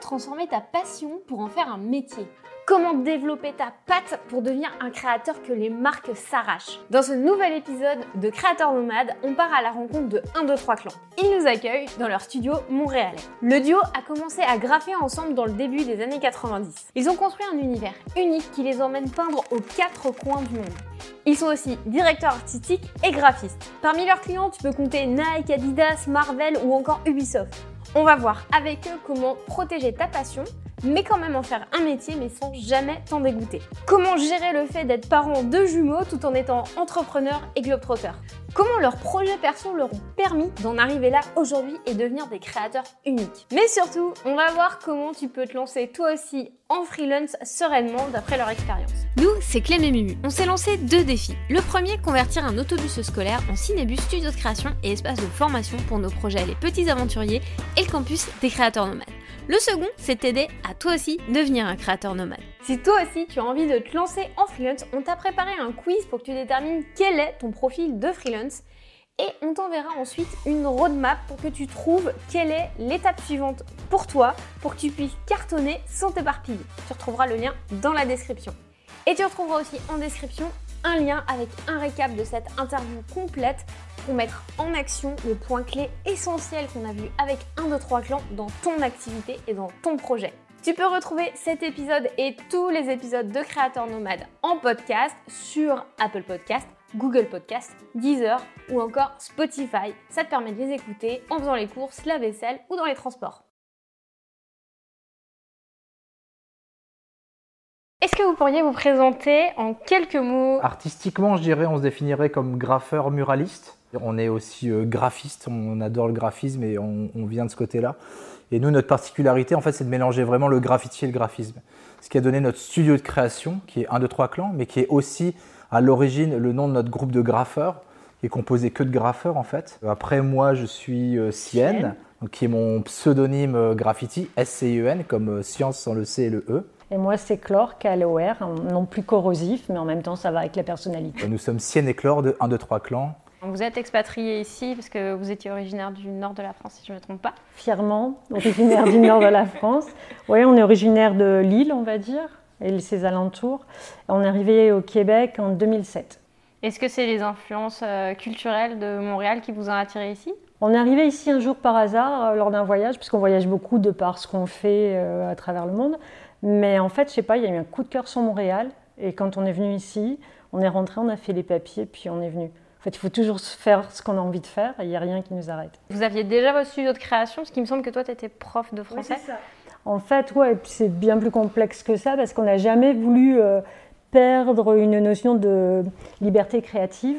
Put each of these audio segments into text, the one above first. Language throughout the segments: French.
Transformer ta passion pour en faire un métier Comment développer ta patte pour devenir un créateur que les marques s'arrachent Dans ce nouvel épisode de Créateur Nomade, on part à la rencontre de 1, 2, 3 clans. Ils nous accueillent dans leur studio montréalais. Le duo a commencé à graffer ensemble dans le début des années 90. Ils ont construit un univers unique qui les emmène peindre aux quatre coins du monde. Ils sont aussi directeurs artistiques et graphistes. Parmi leurs clients, tu peux compter Nike, Adidas, Marvel ou encore Ubisoft. On va voir avec eux comment protéger ta passion mais quand même en faire un métier, mais sans jamais t'en dégoûter. Comment gérer le fait d'être parent de jumeaux tout en étant entrepreneur et globetrotter Comment leurs projets perso leur ont permis d'en arriver là aujourd'hui et devenir des créateurs uniques? Mais surtout, on va voir comment tu peux te lancer toi aussi en freelance sereinement d'après leur expérience. Nous, c'est Clem et Mumu. On s'est lancé deux défis. Le premier, convertir un autobus scolaire en cinébus studio de création et espace de formation pour nos projets Les Petits Aventuriers et le campus des créateurs nomades. Le second, c'est t'aider à toi aussi devenir un créateur nomade. Si toi aussi tu as envie de te lancer en freelance, on t'a préparé un quiz pour que tu détermines quel est ton profil de freelance et on t'enverra ensuite une roadmap pour que tu trouves quelle est l'étape suivante pour toi pour que tu puisses cartonner sans t'éparpiller. Tu retrouveras le lien dans la description. Et tu retrouveras aussi en description un lien avec un récap de cette interview complète pour mettre en action le point clé essentiel qu'on a vu avec un de trois clans dans ton activité et dans ton projet. Tu peux retrouver cet épisode et tous les épisodes de Créateurs Nomades en podcast sur Apple Podcast, Google Podcast, Deezer ou encore Spotify. Ça te permet de les écouter en faisant les courses, la vaisselle ou dans les transports. Est-ce que vous pourriez vous présenter en quelques mots Artistiquement, je dirais, on se définirait comme graffeur muraliste. On est aussi euh, graphiste, on adore le graphisme et on, vient de ce côté-là. Et nous, notre particularité, en fait, c'est de mélanger vraiment le graffiti et le graphisme. Ce qui a donné notre studio de création, qui est un de trois clans, mais qui est aussi à l'origine le nom de notre groupe de graffeurs, qui est composé que de graffeurs en fait. Après, moi, je suis euh, Sienne, qui est mon pseudonyme euh, graffiti, S-C-I-E-N, comme science sans le C et le E. Et moi, c'est Chlore, K-L-O-R, non plus corrosif, mais en même temps, ça va avec la personnalité. Nous sommes Sienne et Chlore de 1, 2, 3 clans. Vous êtes expatrié ici parce que vous étiez originaire du nord de la France, si je ne me trompe pas. Fièrement, originaire du nord de la France. Oui, on est originaire de Lille, on va dire, et ses alentours. On est arrivé au Québec en 2007. Est-ce que c'est les influences euh, culturelles de Montréal qui vous ont attiré ici? On est arrivé ici un jour par hasard euh, lors d'un voyage, puisqu'on voyage beaucoup de par ce qu'on fait euh, à travers le monde. Mais en fait, je sais pas, il y a eu un coup de cœur sur Montréal. Et quand on est venu ici, on est rentré, on a fait les papiers, puis on est venu. En fait, il faut toujours faire ce qu'on a envie de faire et il n'y a rien qui nous arrête. Vous aviez déjà votre studio de création, parce qu'il me semble que toi, tu étais prof de français. Oui, ça. En fait, ouais, c'est bien plus complexe que ça parce qu'on n'a jamais voulu euh, perdre une notion de liberté créative.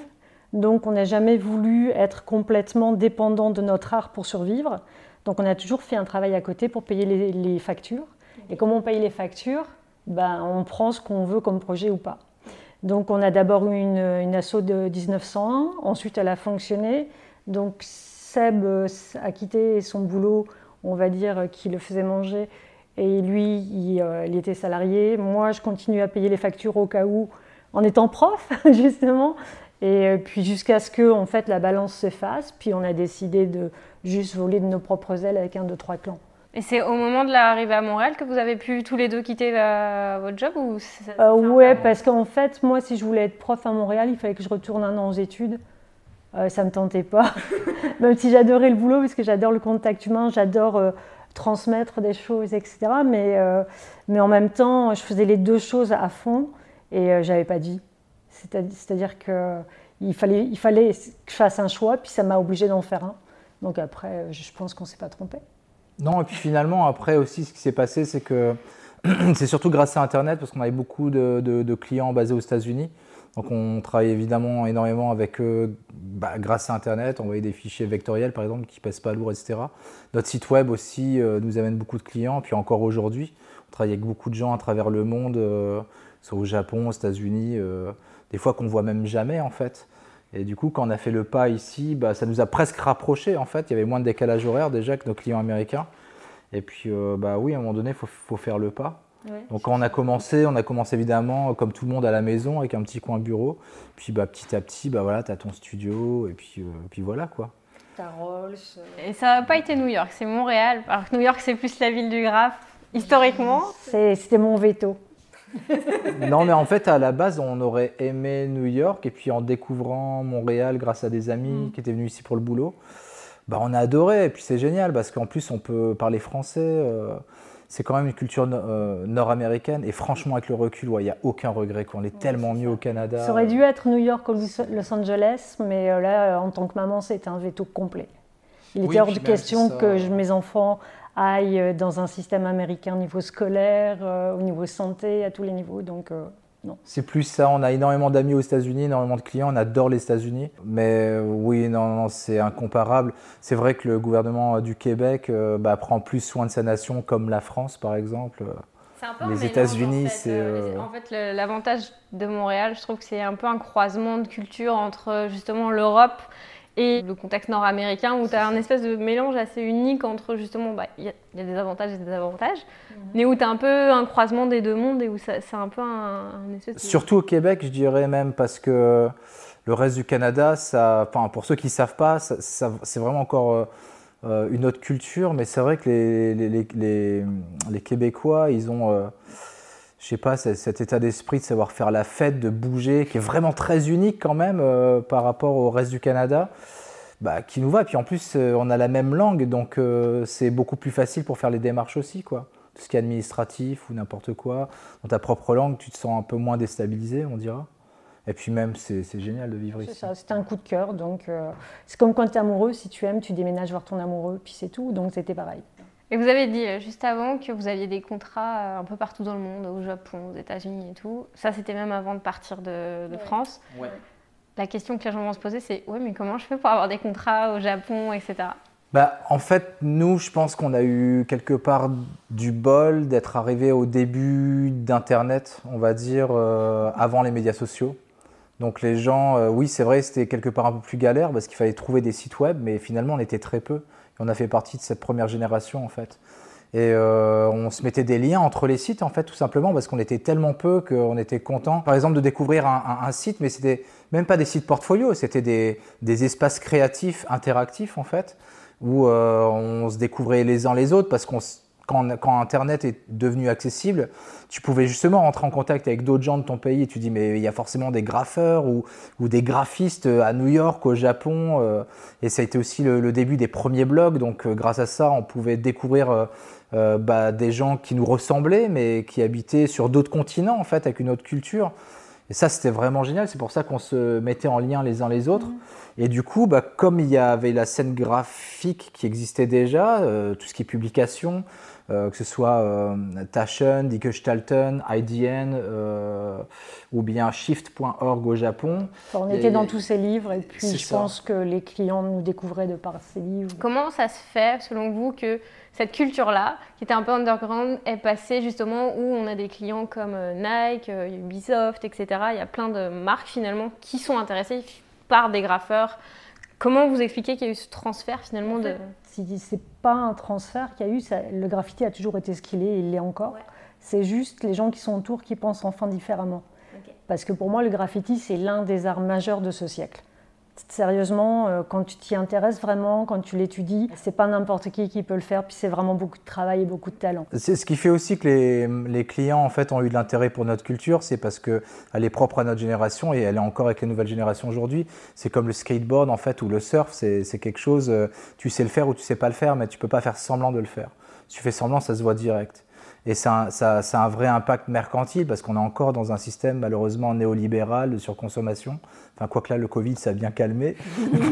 Donc, on n'a jamais voulu être complètement dépendant de notre art pour survivre. Donc, on a toujours fait un travail à côté pour payer les factures. Et comment on paye les factures ben, On prend ce qu'on veut comme projet ou pas. Donc on a d'abord eu une, une asso de 1901, ensuite elle a fonctionné. Donc Seb euh, a quitté son boulot, on va dire, qui le faisait manger, et lui, il, euh, il était salarié. Moi, je continue à payer les factures au cas où, en étant prof, justement. Et euh, puis jusqu'à ce que en fait, la balance se fasse, puis on a décidé de juste voler de nos propres ailes avec un, deux, trois clans. Et c'est au moment de l'arrivée à Montréal que vous avez pu tous les deux quitter votre job ou euh, Ouais, parce qu'en fait, moi, si je voulais être prof à Montréal, il fallait que je retourne un an aux études. Euh, ça ne me tentait pas. Même si j'adorais le boulot, parce que j'adore le contact humain, j'adore euh, transmettre des choses, etc. Mais, euh, mais en même temps, je faisais les deux choses à fond et j'avais pas de vie. C'est-à-dire qu'il fallait, il fallait que je fasse un choix, puis ça m'a obligé d'en faire un. Donc après, je pense qu'on ne s'est pas trompé. Non, et puis finalement, après aussi, ce qui s'est passé, c'est que c'est surtout grâce à Internet, parce qu'on avait beaucoup de, clients basés aux États-Unis. Donc on travaille évidemment énormément avec eux bah, grâce à Internet. On envoyait des fichiers vectoriels, par exemple, qui ne pèsent pas lourd, etc. Notre site web aussi euh, nous amène beaucoup de clients. Puis encore aujourd'hui, on travaille avec beaucoup de gens à travers le monde, euh, soit au Japon, aux États-Unis, euh, des fois qu'on voit même jamais en fait. Et du coup, quand on a fait le pas ici, bah, ça nous a presque rapprochés en fait. Il y avait moins de décalage horaire déjà que nos clients américains. Et puis, euh, bah oui, à un moment donné, il faut, faire le pas. Donc quand on a commencé, on a commencé évidemment comme tout le monde à la maison avec un petit coin bureau. Puis bah, petit à petit, bah, voilà, tu as ton studio et puis, euh, puis voilà quoi. Ta Rolls. Euh. Et ça n'a pas été New York, c'est Montréal. Alors que New York, c'est plus la ville du graphe. Historiquement C'était mon veto. non, mais en fait, à la base, on aurait aimé New York, et puis en découvrant Montréal grâce à des amis mm. qui étaient venus ici pour le boulot, bah, on a adoré. Et puis c'est génial parce qu'en plus, on peut parler français. Euh, c'est quand même une culture euh, nord-américaine. Et franchement, avec le recul, il n'y a aucun regret. On est tellement mieux au Canada. Ça aurait dû être New York ou Los Angeles, mais euh, là, en tant que maman, c'était un veto complet. Il était hors de question que mes enfants aillent dans un système américain au niveau scolaire, au niveau santé, à tous les niveaux. Donc, c'est plus ça. On a énormément d'amis aux États-Unis, énormément de clients. On adore les États-Unis. Mais euh, oui, non, c'est incomparable. C'est vrai que le gouvernement du Québec euh, bah, prend plus soin de sa nation, comme la France, par exemple. les États-Unis, c'est. Euh, en fait, l'avantage de Montréal, je trouve que c'est un peu un croisement de culture entre justement l'Europe et le contexte nord-américain où tu as un espèce de mélange assez unique entre justement, bah, il y, a des avantages et des désavantages, mhm. mais où tu as un peu un croisement des deux mondes et où c'est un peu un, espèce de... Surtout au Québec, je dirais même, parce que le reste du Canada, ça, enfin, pour ceux qui ne savent pas, ça, c'est vraiment encore euh, une autre culture, mais c'est vrai que les, les, les, les, Québécois, ils ont... Euh, je sais pas, cet état d'esprit de savoir faire la fête, de bouger, qui est vraiment très unique quand même euh, par rapport au reste du Canada, bah, qui nous va. Et puis en plus, euh, on a la même langue, donc euh, c'est beaucoup plus facile pour faire les démarches aussi, quoi. Tout ce qui est administratif ou n'importe quoi. Dans ta propre langue, tu te sens un peu moins déstabilisé, on dira. Et puis même, c'est génial de vivre ici. C'est ça, un coup de cœur. Donc, c'est comme quand tu es amoureux, si tu aimes, tu déménages voir ton amoureux, puis c'est tout. Donc, c'était pareil. Et vous avez dit euh, juste avant que vous aviez des contrats euh, un peu partout dans le monde, au Japon, aux États-Unis et tout. Ça, c'était même avant de partir de, France. Ouais. La question que les gens vont se poser, c'est ouais, mais comment je fais pour avoir des contrats au Japon, etc. Bah, en fait, nous, je pense qu'on a eu quelque part du bol d'être arrivé au début d'Internet, on va dire, euh, avant les médias sociaux. Donc les gens, oui, c'est vrai, c'était quelque part un peu plus galère parce qu'il fallait trouver des sites web, mais finalement, on était très peu on a fait partie de cette première génération en fait. Et euh, on se mettait des liens entre les sites en fait tout simplement parce qu'on était tellement peu qu'on était content par exemple de découvrir un, site mais c'était même pas des sites portfolio, c'était des, espaces créatifs interactifs en fait où euh, on se découvrait les uns les autres parce qu'on quand, Internet est devenu accessible, tu pouvais justement rentrer en contact avec d'autres gens de ton pays et tu dis mais il y a forcément des graffeurs ou, des graphistes à New York, au Japon. Euh, et ça a été aussi le, début des premiers blogs. Donc euh, grâce à ça, on pouvait découvrir euh, bah, des gens qui nous ressemblaient mais qui habitaient sur d'autres continents en fait avec une autre culture. Et ça, c'était vraiment génial. C'est pour ça qu'on se mettait en lien les uns les autres. Mmh. Et du coup, bah, comme il y avait la scène graphique qui existait déjà, tout ce qui est publication, que ce soit euh, Taschen, Dickerstalten, IDN euh, ou bien Shift.org au Japon. On était dans tous ces livres et puis je pense que les clients nous découvraient de par ces livres. Comment ça se fait, selon vous, que cette culture-là, qui était un peu underground, est passée justement où on a des clients comme Nike, Ubisoft, etc. Il y a plein de marques finalement qui sont intéressées par des graffeurs. Comment vous expliquez qu'il y a eu ce transfert finalement de c'est pas un transfert qu'il y a eu, le graffiti a toujours été ce qu'il est et il l'est encore. C'est juste les gens qui sont autour qui pensent enfin différemment. Parce que pour moi, le graffiti, c'est l'un des arts majeurs de ce siècle. Sérieusement, euh, quand tu t'y intéresses vraiment, quand tu l'étudies, c'est pas n'importe qui qui peut le faire, puis c'est vraiment beaucoup de travail et beaucoup de talent. C'est ce qui fait aussi que les, les clients en fait ont eu de l'intérêt pour notre culture, c'est parce qu'elle est propre à notre génération et elle est encore avec les nouvelles générations aujourd'hui. C'est comme le skateboard en fait ou le surf, c'est quelque chose, euh, tu sais le faire ou tu sais pas le faire, mais tu peux pas faire semblant de le faire. Si tu fais semblant, ça se voit direct. Et ça, ça, ça, a un vrai impact mercantile parce qu'on est encore dans un système malheureusement néolibéral de surconsommation. Enfin, quoique là, le Covid, ça a bien calmé.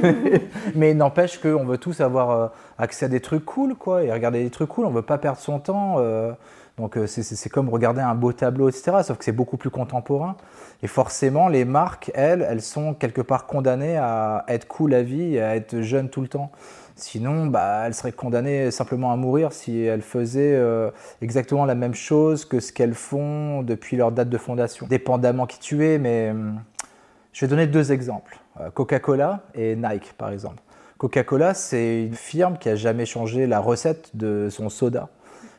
Mais n'empêche qu'on veut tous avoir euh, accès à des trucs cool, quoi, et regarder des trucs cool. On ne veut pas perdre son temps. Euh, donc euh, c'est comme regarder un beau tableau, etc. Sauf que c'est beaucoup plus contemporain. Et forcément, les marques, elles, elles sont quelque part condamnées à être cool à vie et à être jeunes tout le temps. Sinon, bah, elle serait condamnée simplement à mourir si elle faisait euh, exactement la même chose que ce qu'elles font depuis leur date de fondation. Dépendamment qui tu es, mais hum, je vais donner deux exemples. Euh, Coca-Cola et Nike, par exemple. Coca-Cola, c'est une firme qui a jamais changé la recette de son soda.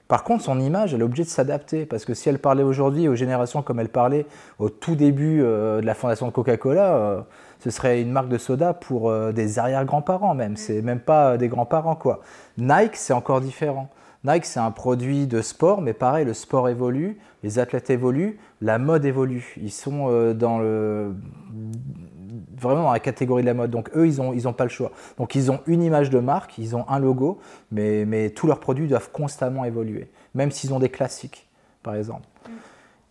Par contre, son image, elle est obligée de s'adapter parce que si elle parlait aujourd'hui aux générations comme elle parlait au tout début euh, de la fondation de Coca-Cola, ce serait une marque de soda pour euh, des arrière-grands-parents même. C'est même pas des grands-parents quoi. Nike, c'est encore différent. Nike, c'est un produit de sport, mais pareil, le sport évolue, les athlètes évoluent, la mode évolue. Ils sont euh, dans le vraiment dans la catégorie de la mode. Donc eux, ils n'ont ils ont pas le choix. Donc ils ont une image de marque, ils ont un logo, mais, mais tous leurs produits doivent constamment évoluer, même s'ils ont des classiques, par exemple.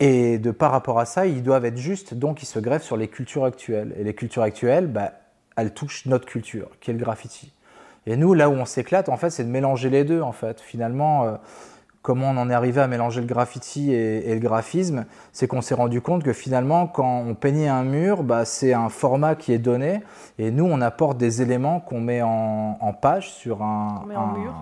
Et de par rapport à ça, ils doivent être justes, donc ils se greffent sur les cultures actuelles. Et les cultures actuelles, bah, elles touchent notre culture, qui est le graffiti. Et nous, là où on s'éclate, en fait, c'est de mélanger les deux, en fait. Finalement, euh, comment on en est arrivé à mélanger le graffiti et, le graphisme, c'est qu'on s'est rendu compte que finalement, quand on peignait un mur, bah, c'est un format qui est donné, et nous, on apporte des éléments qu'on met en, page sur un... On met en mur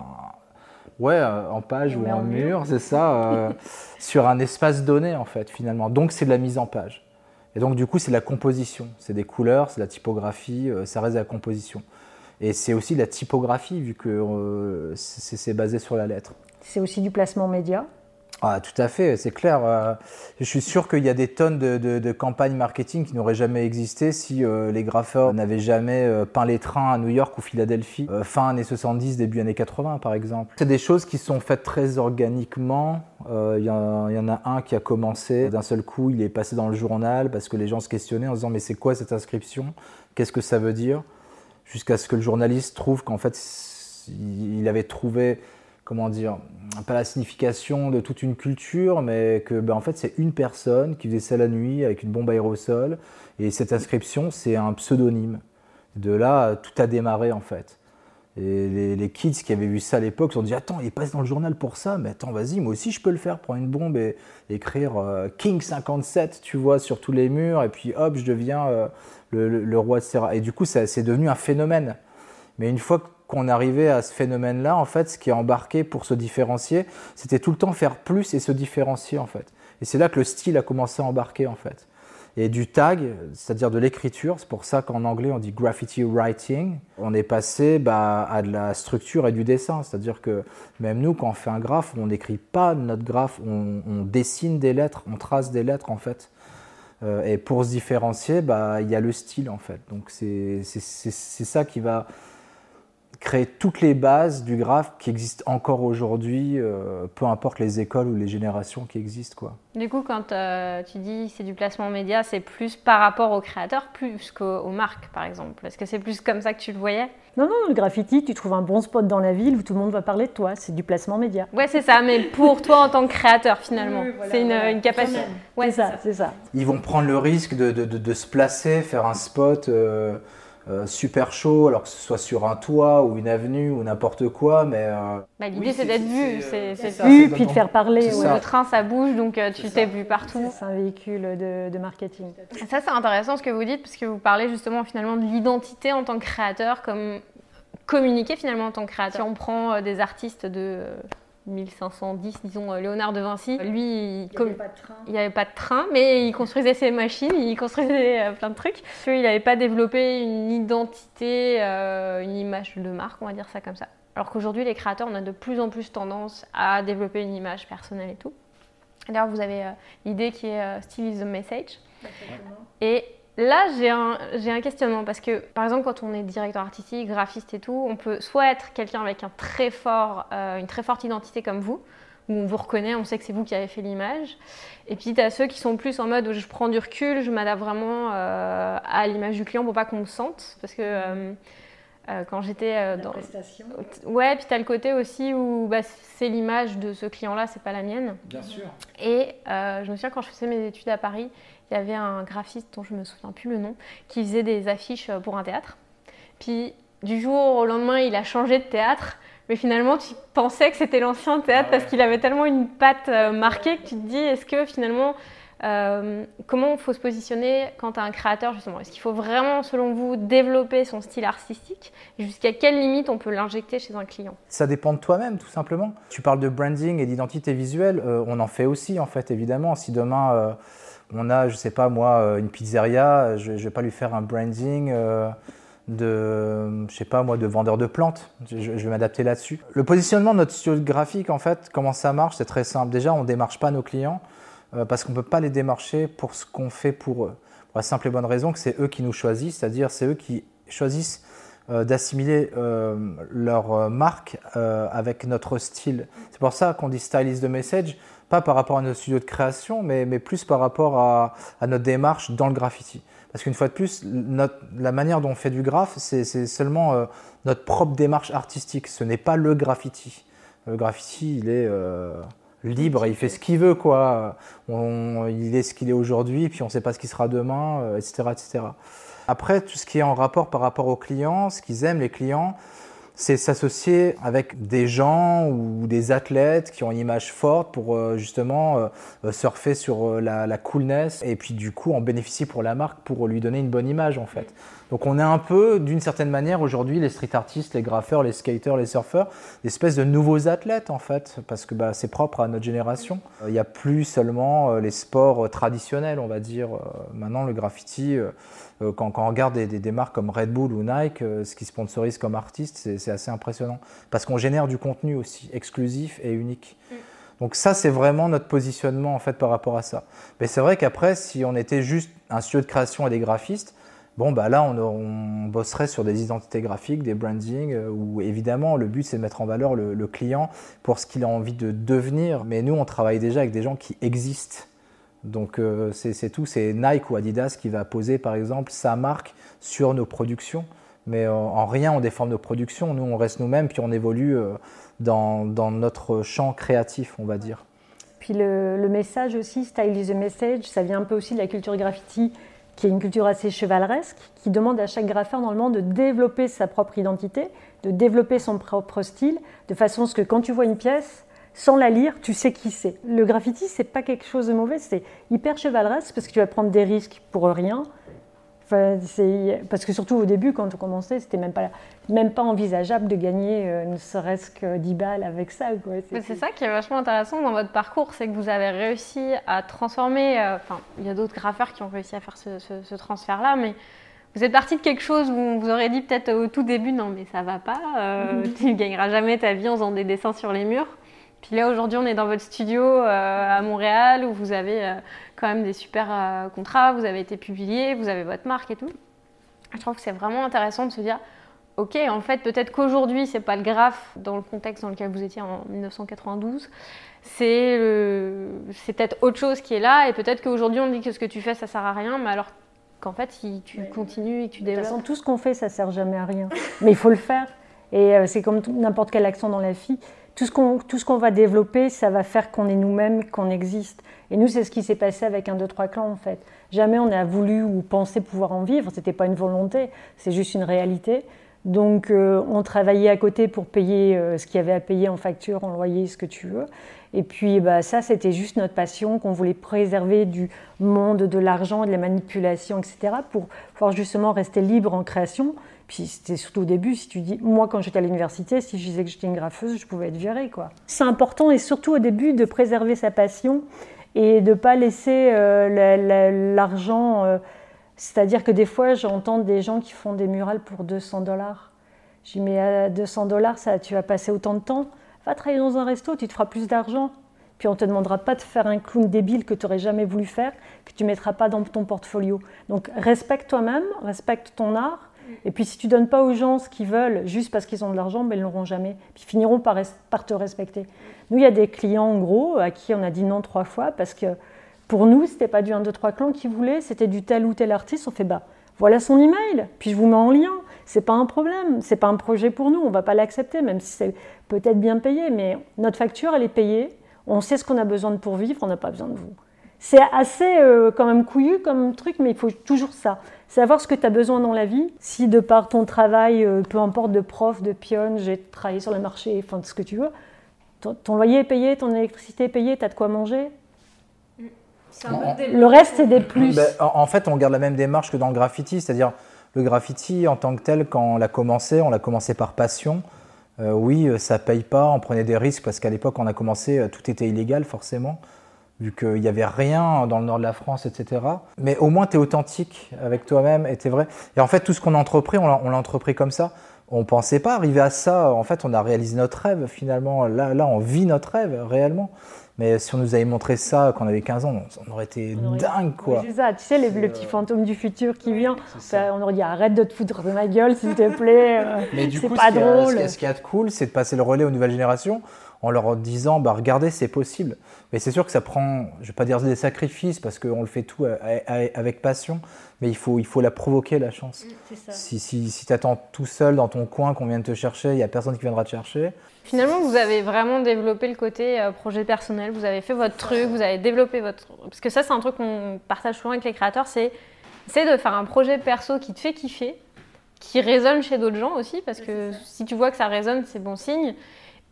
Ouais, euh, en page ou en mur, c'est ça, euh, sur un espace donné, en fait, finalement. Donc, c'est de la mise en page. Et donc, du coup, c'est la composition. C'est des couleurs, c'est la typographie, ça reste de la composition. Et c'est aussi la typographie, vu que euh, c'est basé sur la lettre. C'est aussi du placement média? Ah, tout à fait, c'est clair. Euh, je suis sûr qu'il y a des tonnes de, campagnes marketing qui n'auraient jamais existé si euh, les graffeurs n'avaient jamais peint les trains à New York ou Philadelphie, fin années 70, début années 80 par exemple. C'est des choses qui sont faites très organiquement. Il y, y, en a un qui a commencé, d'un seul coup il est passé dans le journal parce que les gens se questionnaient en se disant mais c'est quoi cette inscription? Qu'est-ce que ça veut dire? Jusqu'à ce que le journaliste trouve qu'en fait, il avait trouvé, comment dire, pas la signification de toute une culture, mais que ben, en fait, c'est une personne qui faisait ça la nuit avec une bombe aérosol, et cette inscription, c'est un pseudonyme. De là, tout a démarré en fait. Et les, kids qui avaient vu ça à l'époque se sont dit Attends, il passe dans le journal pour ça, mais attends, vas-y, moi aussi je peux le faire, prendre une bombe et, écrire euh, King 57, tu vois, sur tous les murs, et puis hop, je deviens euh, le, roi, etc. Et du coup, c'est devenu un phénomène. Mais une fois qu'on arrivait à ce phénomène-là, en fait, ce qui est embarqué pour se différencier, c'était tout le temps faire plus et se différencier, en fait. Et c'est là que le style a commencé à embarquer, en fait. Et du tag, c'est-à-dire de l'écriture, c'est pour ça qu'en anglais on dit graffiti writing, on est passé bah, à de la structure et du dessin. C'est-à-dire que même nous, quand on fait un graphe, on n'écrit pas notre graphe, on, dessine des lettres, on trace des lettres en fait. Euh, et pour se différencier, bah, il y a le style en fait. Donc c'est ça qui va créer toutes les bases du graphe qui existent encore aujourd'hui, euh, peu importe les écoles ou les générations qui existent. Quoi. Du coup, quand euh, tu dis c'est du placement média, c'est plus par rapport aux créateurs, plus qu'aux marques par exemple Est-ce que c'est plus comme ça que tu le voyais? Non, non, le graffiti, tu trouves un bon spot dans la ville où tout le monde va parler de toi, c'est du placement média. Ouais, c'est ça, mais pour toi en tant que créateur finalement, c'est une, capacité. Ouais, c'est ça, c'est ça. Ils vont prendre le risque de, de, de, se placer, faire un spot. Euh, euh, super chaud, alors que ce soit sur un toit ou une avenue ou n'importe quoi, mais... Euh, bah, L'idée c'est d'être vu, c'est vu, puis de faire parler. Le train ça bouge, donc euh, tu t'es vu partout. C'est un véhicule de, de marketing. Ça c'est intéressant ce que vous dites, parce que vous parlez justement finalement de l'identité en tant que créateur, comme communiquer finalement en tant que créateur. Si on prend des artistes de 1510, disons, euh, Léonard de Vinci. Lui, il n'y avait pas de train. Il n'y avait pas de train, mais il construisait ses machines, il construisait euh, plein de trucs. Il n'avait pas développé une identité, euh, une image de marque, on va dire ça comme ça. Alors qu'aujourd'hui, les créateurs, on a de plus en plus tendance à développer une image personnelle et tout. D'ailleurs, vous avez l'idée qui est Still is the message. Et Là, j'ai un, un, questionnement parce que, par exemple, quand on est directeur artistique, graphiste et tout, on peut soit être quelqu'un avec un très fort, euh, une très forte identité comme vous, où on vous reconnaît, on sait que c'est vous qui avez fait l'image. Et puis, tu as ceux qui sont plus en mode où je prends du recul, je m'adapte vraiment euh, à l'image du client pour pas qu'on me sente. Parce que euh, quand j'étais dans. prestation. Ouais, puis tu as le côté aussi où bah, c'est l'image de ce client-là, c'est pas la mienne. Bien sûr. Et je me souviens quand je faisais mes études à Paris, il y avait un graphiste dont je me souviens plus le nom, qui faisait des affiches euh, pour un théâtre. Puis du jour au lendemain, il a changé de théâtre. Mais finalement, tu pensais que c'était l'ancien théâtre ah parce qu'il avait tellement une patte euh, marquée que tu te dis, est-ce que finalement, euh, comment il faut se positionner quand tu as un créateur justement? Est-ce qu'il faut vraiment, selon vous, développer son style artistique? Jusqu'à quelle limite on peut l'injecter chez un client? Ça dépend de toi-même, tout simplement. Tu parles de branding et d'identité visuelle, on en fait aussi, en fait, évidemment. Si demain on a, je sais pas moi, euh, une pizzeria, je, ne vais pas lui faire un branding euh, de, je sais pas moi, de vendeur de plantes. Je, vais m'adapter là-dessus. Le positionnement de notre studio graphique, en fait, comment ça marche C'est très simple. Déjà, on démarche pas nos clients euh, parce qu'on peut pas les démarcher pour ce qu'on fait pour eux. Pour la simple et bonne raison que c'est eux qui nous choisissent, c'est-à-dire c'est eux qui choisissent d'assimiler leur marque avec notre style. C'est pour ça qu'on dit stylist de message, pas par rapport à nos studios de création, mais, mais plus par rapport à, notre démarche dans le graffiti. Parce qu'une fois de plus, la manière dont on fait du graphe, c'est seulement notre propre démarche artistique. Ce n'est pas le graffiti. Le graffiti, il est libre, il fait ce qu'il veut, quoi. il est ce qu'il est aujourd'hui, puis on ne sait pas ce qu'il sera demain, etc., euh, etc. Après, tout ce qui est en rapport par rapport aux clients, ce qu'ils aiment, les clients, c'est s'associer avec des gens ou des athlètes qui ont une image forte pour euh, justement euh, surfer sur la, la, coolness et puis du coup en bénéficier pour la marque pour lui donner une bonne image en fait. Donc on est un peu, d'une certaine manière, aujourd'hui, les street artistes, les graffeurs, les skaters, les surfeurs, des espèces de nouveaux athlètes en fait, parce que bah, c'est propre à notre génération. Euh, il n'y a plus seulement euh, les sports euh, traditionnels, on va dire. Maintenant, le graffiti, quand, on regarde des, marques comme Red Bull ou Nike, ce qu'ils sponsorisent comme artistes, c'est assez impressionnant. Parce qu'on génère du contenu aussi exclusif et unique. Mm. Donc ça, c'est vraiment notre positionnement en fait par rapport à ça. Mais c'est vrai qu'après, si on était juste un studio de création et des graphistes, Bon, bah là, on, bosserait sur des identités graphiques, des branding, euh, où évidemment, le but, c'est de mettre en valeur le, client pour ce qu'il a envie de devenir. Mais nous, on travaille déjà avec des gens qui existent. Donc, euh, c'est tout. C'est Nike ou Adidas qui va poser, par exemple, sa marque sur nos productions. Mais euh, en rien, on déforme nos productions. Nous, on reste nous-mêmes, puis on évolue dans, notre champ créatif, on va dire. Puis le, le message aussi, Style is a Message, ça vient un peu aussi de la culture graffiti qui est une culture assez chevaleresque, qui demande à chaque graffeur normalement de développer sa propre identité, de développer son propre style, de façon à ce que quand tu vois une pièce, sans la lire, tu sais qui c'est. Le graffiti, c'est pas quelque chose de mauvais, c'est hyper chevaleresque parce que tu vas prendre des risques pour rien, parce que surtout au début, quand on commençait, c'était même pas, même pas envisageable de gagner euh, ne serait-ce que 10 balles avec ça. C'est ça qui est vachement intéressant dans votre parcours, c'est que vous avez réussi à transformer. Euh, enfin, il y a d'autres graffeurs qui ont réussi à faire ce, transfert-là, mais vous êtes parti de quelque chose où on vous aurait dit peut-être au tout début non, mais ça va pas, euh, tu ne gagneras jamais ta vie en faisant des dessins sur les murs. Puis là, aujourd'hui, on est dans votre studio euh, à Montréal où vous avez euh, quand même des super euh, contrats, vous avez été publié, vous avez votre marque et tout. Je trouve que c'est vraiment intéressant de se dire, ok, en fait, peut-être qu'aujourd'hui, c'est pas le graphe dans le contexte dans lequel vous étiez en 1992, c'est peut-être autre chose qui est là, et peut-être qu'aujourd'hui, on dit que ce que tu fais, ça sert à rien, mais alors qu'en fait, si tu continues et que tu développes. De toute façon, tout ce qu'on fait, ça sert jamais à rien. mais il faut le faire. Et c'est comme n'importe quel accent dans la vie tout ce qu'on va développer, ça va faire qu'on est nous-mêmes, qu'on existe. Et nous, c'est ce qui s'est passé avec un, deux, trois clans, en fait. Jamais on a voulu ou pensé pouvoir en vivre. C'était pas une volonté, c'est juste une réalité. Donc, euh, on travaillait à côté pour payer euh, ce qu'il y avait à payer en facture, en loyer, ce que tu veux. Et puis, bah, ça, c'était juste notre passion, qu'on voulait préserver du monde de l'argent, de la manipulation, etc., pour pouvoir justement rester libre en création. Puis c'était surtout au début, si tu dis, moi quand j'étais à l'université, si je disais que j'étais une graffeuse, je pouvais être virée. quoi. C'est important et surtout au début de préserver sa passion et de ne pas laisser euh, l'argent. Euh, c'est-à-dire que des fois, j'entends des gens qui font des murales pour 200 dollars. Je dis, mais à 200 dollars, tu vas passer autant de temps? Va travailler dans un resto, tu te feras plus d'argent. Puis on ne te demandera pas de faire un clown débile que tu n'aurais jamais voulu faire, que tu ne mettras pas dans ton portfolio. Donc respecte toi-même, respecte ton art et puis si tu donnes pas aux gens ce qu'ils veulent juste parce qu'ils ont de l'argent, ben, ils l'auront jamais. Ils finiront par, te respecter. Nous, il y a des clients en gros à qui on a dit non trois fois parce que pour nous, c'était pas du 1, 2, 3 clans qu'ils voulaient, c'était du tel ou tel artiste. On fait bah voilà son email, puis je vous mets en lien. C'est pas un problème, c'est pas un projet pour nous, on va pas l'accepter, même si c'est peut-être bien payé, mais notre facture elle est payée. On sait ce qu'on a besoin de pour vivre, on n'a pas besoin de vous. C'est assez euh, quand même couillu comme truc, mais il faut toujours ça savoir ce que tu as besoin dans la vie. Si de par ton travail, euh, peu importe de prof, de pionne, j'ai travaillé sur le marché, enfin ce que tu veux, ton, loyer est payé, ton électricité est payée, tu as de quoi manger. Le reste, c'est des plus. Ben, en fait, on garde la même démarche que dans le graffiti, c'est-à-dire le graffiti en tant que tel, quand on l'a commencé, on l'a commencé par passion. Euh, oui, ça paye pas, on prenait des risques parce qu'à l'époque, on a commencé, tout était illégal forcément vu qu'il n'y avait rien dans le nord de la France, etc. Mais au moins, tu es authentique avec toi-même et tu es vrai. Et en fait, tout ce qu'on a entrepris, on l'a entrepris comme ça. on pensait pas arriver à ça. En fait, on a réalisé notre rêve finalement. Là, là, on vit notre rêve réellement. Mais si on nous avait montré ça quand on avait 15 ans, on aurait été dingue, quoi. c'est ça, tu sais, le, petit fantôme du futur qui vient. on aurait dit arrête de te foutre de ma gueule, s'il te plaît. Euh, Mais du coup, pas ce drôle. ce qui est cool, c'est de passer le relais aux nouvelles générations en leur disant bah, regardez, c'est possible. Mais c'est sûr que ça prend, je ne vais pas dire des sacrifices parce qu'on le fait tout avec passion, mais il faut, il faut la provoquer, la chance. Mm, si, si, si tu attends tout seul dans ton coin qu'on vient de te chercher, il n'y a personne qui viendra te chercher. Finalement, vous avez vraiment développé le côté euh, projet personnel, vous avez fait votre truc, vous avez développé votre... Parce que ça, c'est un truc qu'on partage souvent avec les créateurs, c'est de faire un projet perso qui te fait kiffer, qui résonne chez d'autres gens aussi, parce que si tu vois que ça résonne, c'est bon signe.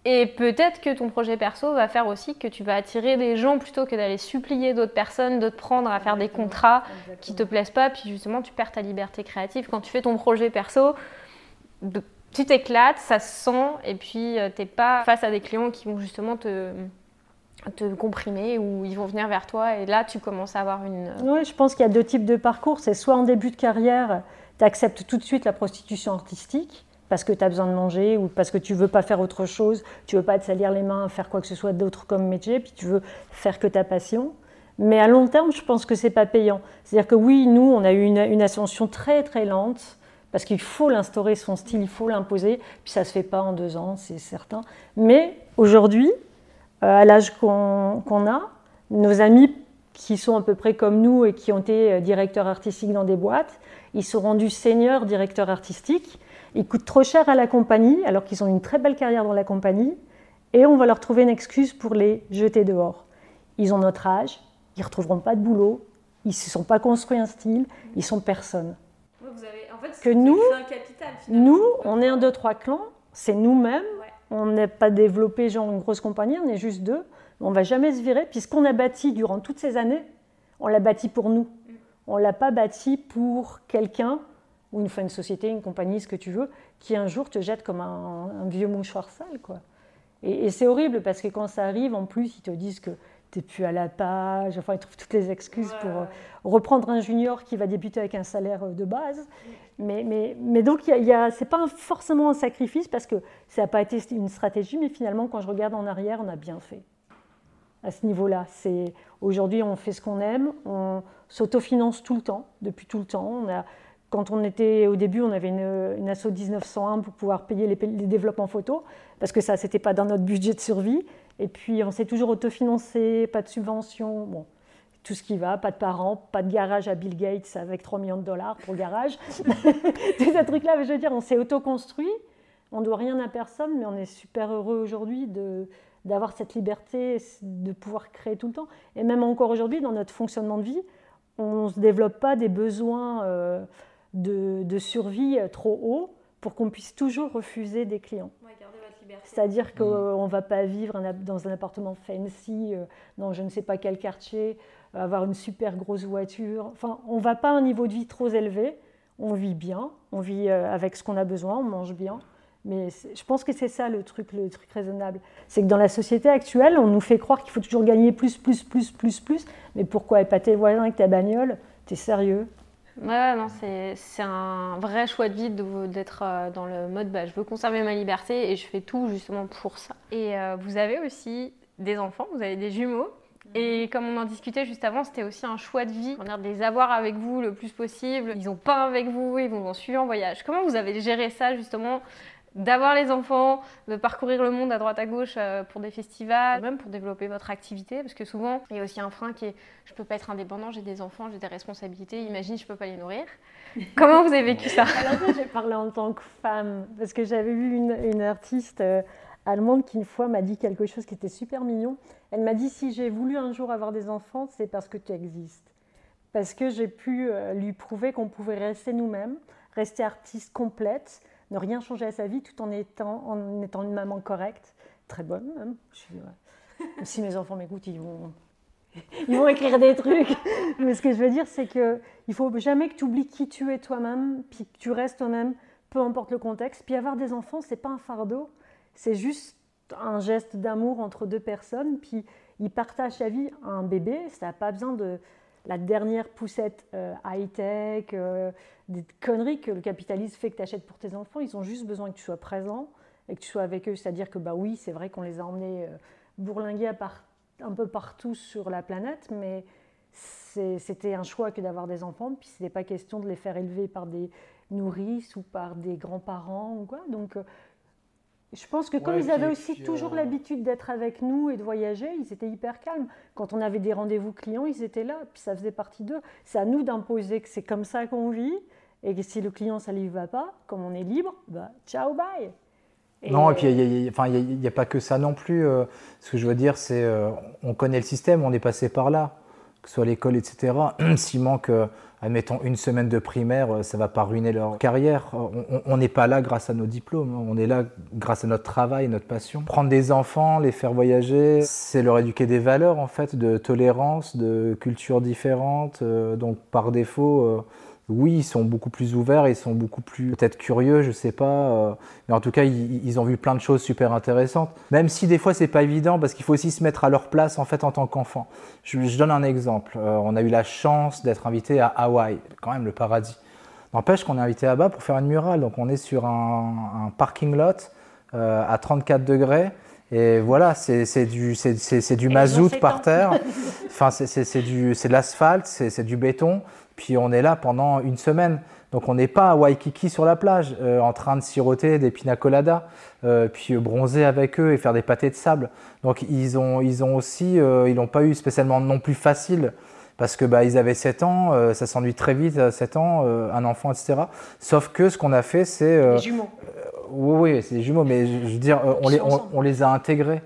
Et peut-être que ton projet perso va faire aussi que tu vas attirer des gens plutôt que d'aller supplier d'autres personnes de te prendre à faire des contrats qui te plaisent pas, puis justement tu perds ta liberté créative. Quand tu fais ton projet perso, tu t'éclates, ça se sent, et puis euh, tu n'es pas face à des clients qui vont justement te, te comprimer ou ils vont venir vers toi, et là tu commences à avoir une... Oui, je pense qu'il y a deux types de parcours. C'est soit en début de carrière, tu acceptes tout de suite la prostitution artistique, parce que tu as besoin de manger ou parce que tu veux pas faire autre chose, tu veux pas te salir les mains, faire quoi que ce soit d'autre comme métier, puis tu veux faire que ta passion. Mais à long terme, je pense que c'est pas payant. C'est-à-dire que oui, nous, on a eu une, ascension très très lente parce qu'il faut l'instaurer son style, il faut l'imposer, puis ça se fait pas en deux ans, c'est certain. Mais aujourd'hui, euh, à l'âge qu'on a, nos amis qui sont à peu près comme nous et qui ont été euh, directeurs artistiques dans des boîtes, ils sont rendus seniors directeurs artistiques ils coûtent trop cher à la compagnie, alors qu'ils ont une très belle carrière dans la compagnie, et on va leur trouver une excuse pour les jeter dehors. Ils ont notre âge, ils ne retrouveront pas de boulot, ils ne se sont pas construits un style, ils sont personne. Vous avez, en fait, que nous, un capital, nous, on est un, deux, trois clans, c'est nous-mêmes, on n'est pas développé genre une grosse compagnie, on est juste deux, on va jamais se virer, puisqu'on a bâti durant toutes ces années, on l'a bâti pour nous. Mm. On ne l'a pas bâti pour quelqu'un ou une, une société, une compagnie, ce que tu veux, qui un jour te jette comme un, vieux mouchoir sale. Quoi. Et, c'est horrible parce que quand ça arrive, en plus, ils te disent que tu n'es plus à la page, enfin, ils trouvent toutes les excuses pour euh, reprendre un junior qui va débuter avec un salaire euh, de base. Mais, mais, mais donc, ce n'est pas forcément un sacrifice parce que ça n'a pas été une stratégie, mais finalement, quand je regarde en arrière, on a bien fait à ce niveau-là. C'est aujourd'hui, on fait ce qu'on aime, on s'autofinance tout le temps, depuis tout le temps. On a quand on était au début, on avait une, une ASSO 1901 pour pouvoir payer les, développements photos, parce que ça, c'était pas dans notre budget de survie. Et puis, on s'est toujours autofinancé, pas de subvention, bon, tout ce qui va, pas de parents, pas de garage à Bill Gates avec 3 millions de dollars pour le garage. Tous ces trucs-là, je veux dire, on s'est autoconstruit, on doit rien à personne, mais on est super heureux aujourd'hui d'avoir cette liberté, de pouvoir créer tout le temps. Et même encore aujourd'hui, dans notre fonctionnement de vie, on ne se développe pas des besoins... Euh, de, survie trop haut pour qu'on puisse toujours refuser des clients. C'est-à-dire qu'on ne va pas vivre dans un appartement fancy, euh, dans je ne sais pas quel quartier, avoir une super grosse voiture. Enfin, on ne va pas à un niveau de vie trop élevé. On vit bien, on vit euh, avec ce qu'on a besoin, on mange bien. Mais je pense que c'est ça le truc, le truc raisonnable. C'est que dans la société actuelle, on nous fait croire qu'il faut toujours gagner plus, plus, plus, plus, plus. Mais pourquoi épater le voisin avec ta bagnole? T'es sérieux? Ouais, non, c'est un vrai choix de vie d'être euh, dans le mode bah, je veux conserver ma liberté et je fais tout justement pour ça. Et euh, vous avez aussi des enfants, vous avez des jumeaux. Et comme on en discutait juste avant, c'était aussi un choix de vie, de les avoir avec vous le plus possible. Ils ont pas avec vous, ils vont en suivre en voyage. Comment vous avez géré ça justement? D'avoir les enfants, de parcourir le monde à droite à gauche euh, pour des festivals, même pour développer votre activité, parce que souvent il y a aussi un frein qui est je peux pas être indépendant, j'ai des enfants, j'ai des responsabilités, imagine je peux pas les nourrir. Comment vous avez vécu ça? Alors moi j'ai parlé en tant que femme, parce que j'avais vu une, artiste euh, allemande qui une fois m'a dit quelque chose qui était super mignon. Elle m'a dit si j'ai voulu un jour avoir des enfants, c'est parce que tu existes. Parce que j'ai pu euh, lui prouver qu'on pouvait rester nous-mêmes, rester artiste complète, ne rien changer à sa vie tout en étant, en étant une maman correcte, très bonne même. si mes enfants m'écoutent, ils vont, ils vont écrire des trucs. Mais ce que je veux dire, c'est qu'il ne faut jamais que tu oublies qui tu es toi-même, puis que tu restes toi-même, peu importe le contexte. Puis avoir des enfants, c'est pas un fardeau, c'est juste un geste d'amour entre deux personnes. Puis ils partagent sa vie. Un bébé, ça n'a pas besoin de la dernière poussette euh, high-tech, euh, des conneries que le capitalisme fait que tu achètes pour tes enfants. Ils ont juste besoin que tu sois présent et que tu sois avec eux. C'est-à-dire que, bah oui, c'est vrai qu'on les a emmenés euh, bourlinguer un peu partout sur la planète, mais c'était un choix que d'avoir des enfants. Puis ce n'était pas question de les faire élever par des nourrices ou par des grands-parents ou quoi. Donc, je pense que comme ils avaient aussi toujours l'habitude d'être avec nous et de voyager, ils étaient hyper calmes. Quand on avait des rendez-vous clients, ils étaient là, puis ça faisait partie d'eux. C'est à nous d'imposer que c'est comme ça qu'on vit, et que si le client, ça ne lui va pas, comme on est libre, bah, ciao, bye. non, et puis il n'y a, pas que ça non plus. Euh, ce que je veux dire, c'est euh, on connaît le système, on est passé par là, que ce soit l'école, etc. S'il manque euh, admettons une semaine de primaire, euh, ça va pas ruiner leur carrière. On n'est pas là grâce à nos diplômes, on est là grâce à notre travail, notre passion. Prendre des enfants, les faire voyager, c'est leur éduquer des valeurs en fait, de tolérance, de cultures différentes. Euh, donc par défaut, euh, oui, ils sont beaucoup plus ouverts, ils sont beaucoup plus peut-être curieux, je sais pas. Euh, mais en tout cas, ils, ont vu plein de choses super intéressantes. Même si des fois c'est pas évident, parce qu'il faut aussi se mettre à leur place en fait en tant qu'enfant. Je, donne un exemple. Euh, on a eu la chance d'être invité à Hawaï, quand même le paradis. N'empêche qu'on est invité là-bas pour faire une murale. Donc on est sur un, parking lot euh, à 34 degrés. Et voilà, c'est du, du mazout par terre. Enfin, c'est de l'asphalte, c'est du béton. Puis on est là pendant une semaine. Donc on n'est pas à Waikiki sur la plage euh, en train de siroter des pina coladas, euh, puis bronzer avec eux et faire des pâtés de sable. Donc ils ont, ils ont aussi, euh, ils n'ont pas eu spécialement non plus facile parce que bah, ils avaient 7 ans, ça s'ennuie très vite à 7 ans, un enfant, etc. Sauf que ce qu'on a fait, c'est... des jumeaux. oui, oui c'est des jumeaux, mais je, veux dire, on les, on, les, a intégrés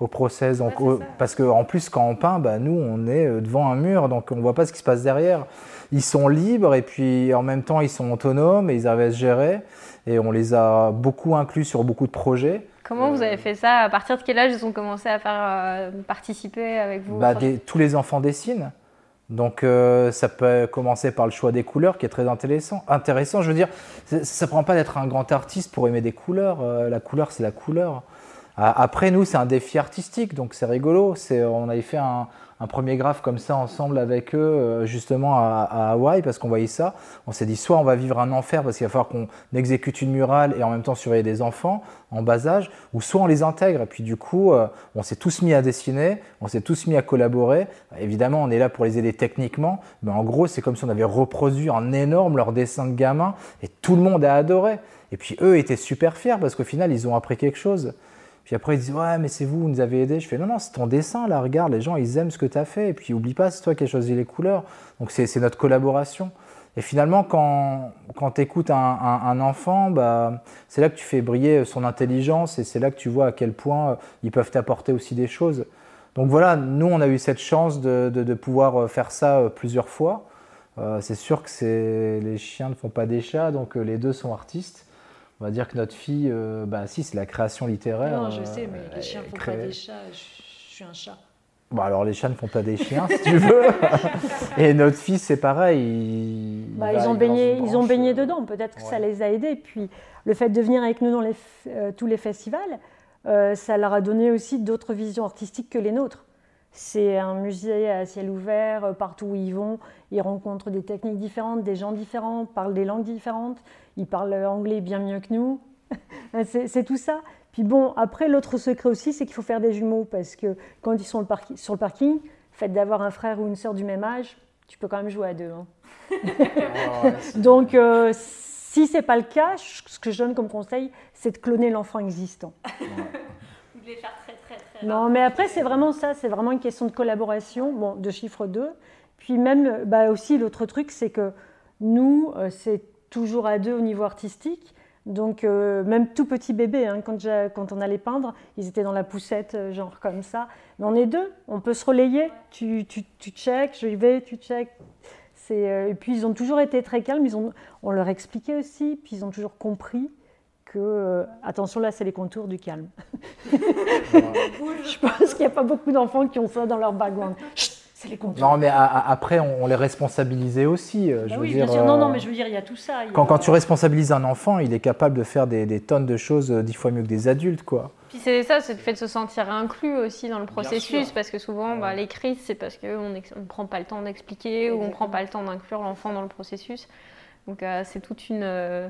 au process. Donc, parce qu'en plus, quand on peint, bah, nous, on est devant un mur, donc on ne voit pas ce qui se passe derrière ils sont libres et puis en même temps ils sont autonomes et ils arrivent à se gérer. Et on les a beaucoup inclus sur beaucoup de projets. Comment vous avez fait ça? À partir de quel âge ils ont commencé à faire euh, participer avec vous? Bah, Tous les enfants dessinent. Donc euh, ça peut commencer par le choix des couleurs qui est très intéressant. Intéressant, je veux dire, ça ne prend pas d'être un grand artiste pour aimer des couleurs. Euh, la couleur, c'est la couleur. Après, nous, c'est un défi artistique, donc c'est rigolo. On avait fait un, un premier graphe comme ça ensemble avec eux, euh, justement à, Hawaï, parce qu'on voyait ça. On s'est dit, soit on va vivre un enfer parce qu'il va falloir qu'on exécute une murale et en même temps surveiller des enfants en bas âge, ou soit on les intègre. Et puis du coup, euh, on s'est tous mis à dessiner, on s'est tous mis à collaborer. Évidemment, on est là pour les aider techniquement, mais en gros, c'est comme si on avait reproduit en énorme leur dessin de gamin et tout le monde a adoré. Et puis eux étaient super fiers parce qu'au final, ils ont appris quelque chose. Puis après, ils disent Ouais, mais c'est vous, vous nous avez aidés. Je fais Non, non, c'est ton dessin, là, regarde, les gens, ils aiment ce que tu as fait. Et puis, oublie pas, c'est toi qui as choisi les couleurs. Donc, c'est notre collaboration. Et finalement, quand, quand tu écoutes un, enfant, bah, c'est là que tu fais briller son intelligence et c'est là que tu vois à quel point euh, ils peuvent t'apporter aussi des choses. Donc voilà, nous, on a eu cette chance de, de, pouvoir euh, faire ça euh, plusieurs fois. C'est sûr que les chiens ne font pas des chats, donc les deux sont artistes. On va dire que notre fille, euh, bah si, c'est la création littéraire. Non, je euh, sais, mais les chiens ne font pas des chats. Je, suis un chat. Bon, alors les chats ne font pas des chiens, si tu veux. Et notre fille, c'est pareil. Bah, ils, ont baigné, ils ont baigné dedans. Peut-être que ça les a aidés. Puis le fait de venir avec nous dans les, euh, tous les festivals, ça leur a donné aussi d'autres visions artistiques que les nôtres. C'est un musée à ciel ouvert, partout où ils vont, ils rencontrent des techniques différentes, des gens différents, parlent des langues différentes ils parlent anglais bien mieux que nous. c'est tout ça. Puis bon, après, l'autre secret aussi, c'est qu'il faut faire des jumeaux, parce que quand ils sont sur le parking, le fait d'avoir un frère ou une sœur du même âge, tu peux quand même jouer à deux. Hein. Donc, euh, si c'est pas le cas, ce que je donne comme conseil, c'est de cloner l'enfant existant. de Non, mais après, c'est vraiment ça, c'est vraiment une question de collaboration, bon, de chiffre 2. Puis même, bah aussi, l'autre truc, c'est que nous, euh, c'est toujours à deux au niveau artistique. Donc euh, même tout petit bébé, hein, quand, on allait peindre, ils étaient dans la poussette, euh, genre comme ça. Mais on est deux, on peut se relayer. Tu, tu, tu check, je vais, tu check. Euh, et puis ils ont toujours été très calmes, ils ont, on leur expliquait aussi, puis ils ont toujours compris que, attention là c'est les contours du calme. je pense qu'il n'y a pas beaucoup d'enfants qui ont ça dans leur background. Non, mais après, on, les responsabilisait aussi. Euh, je bah veux dire, bien sûr. Non, non, euh, mais je veux dire, il y a tout ça. Quand, quand, tu responsabilises un enfant, il est capable de faire des, tonnes de choses euh, dix fois mieux que des adultes, quoi. Puis c'est ça, c'est le fait de se sentir inclus aussi dans le processus, parce que souvent, bah, les crises, c'est parce qu'on ne prend pas le temps d'expliquer ou on ne prend pas le temps d'inclure l'enfant dans le processus. Donc euh, c'est toute une, euh,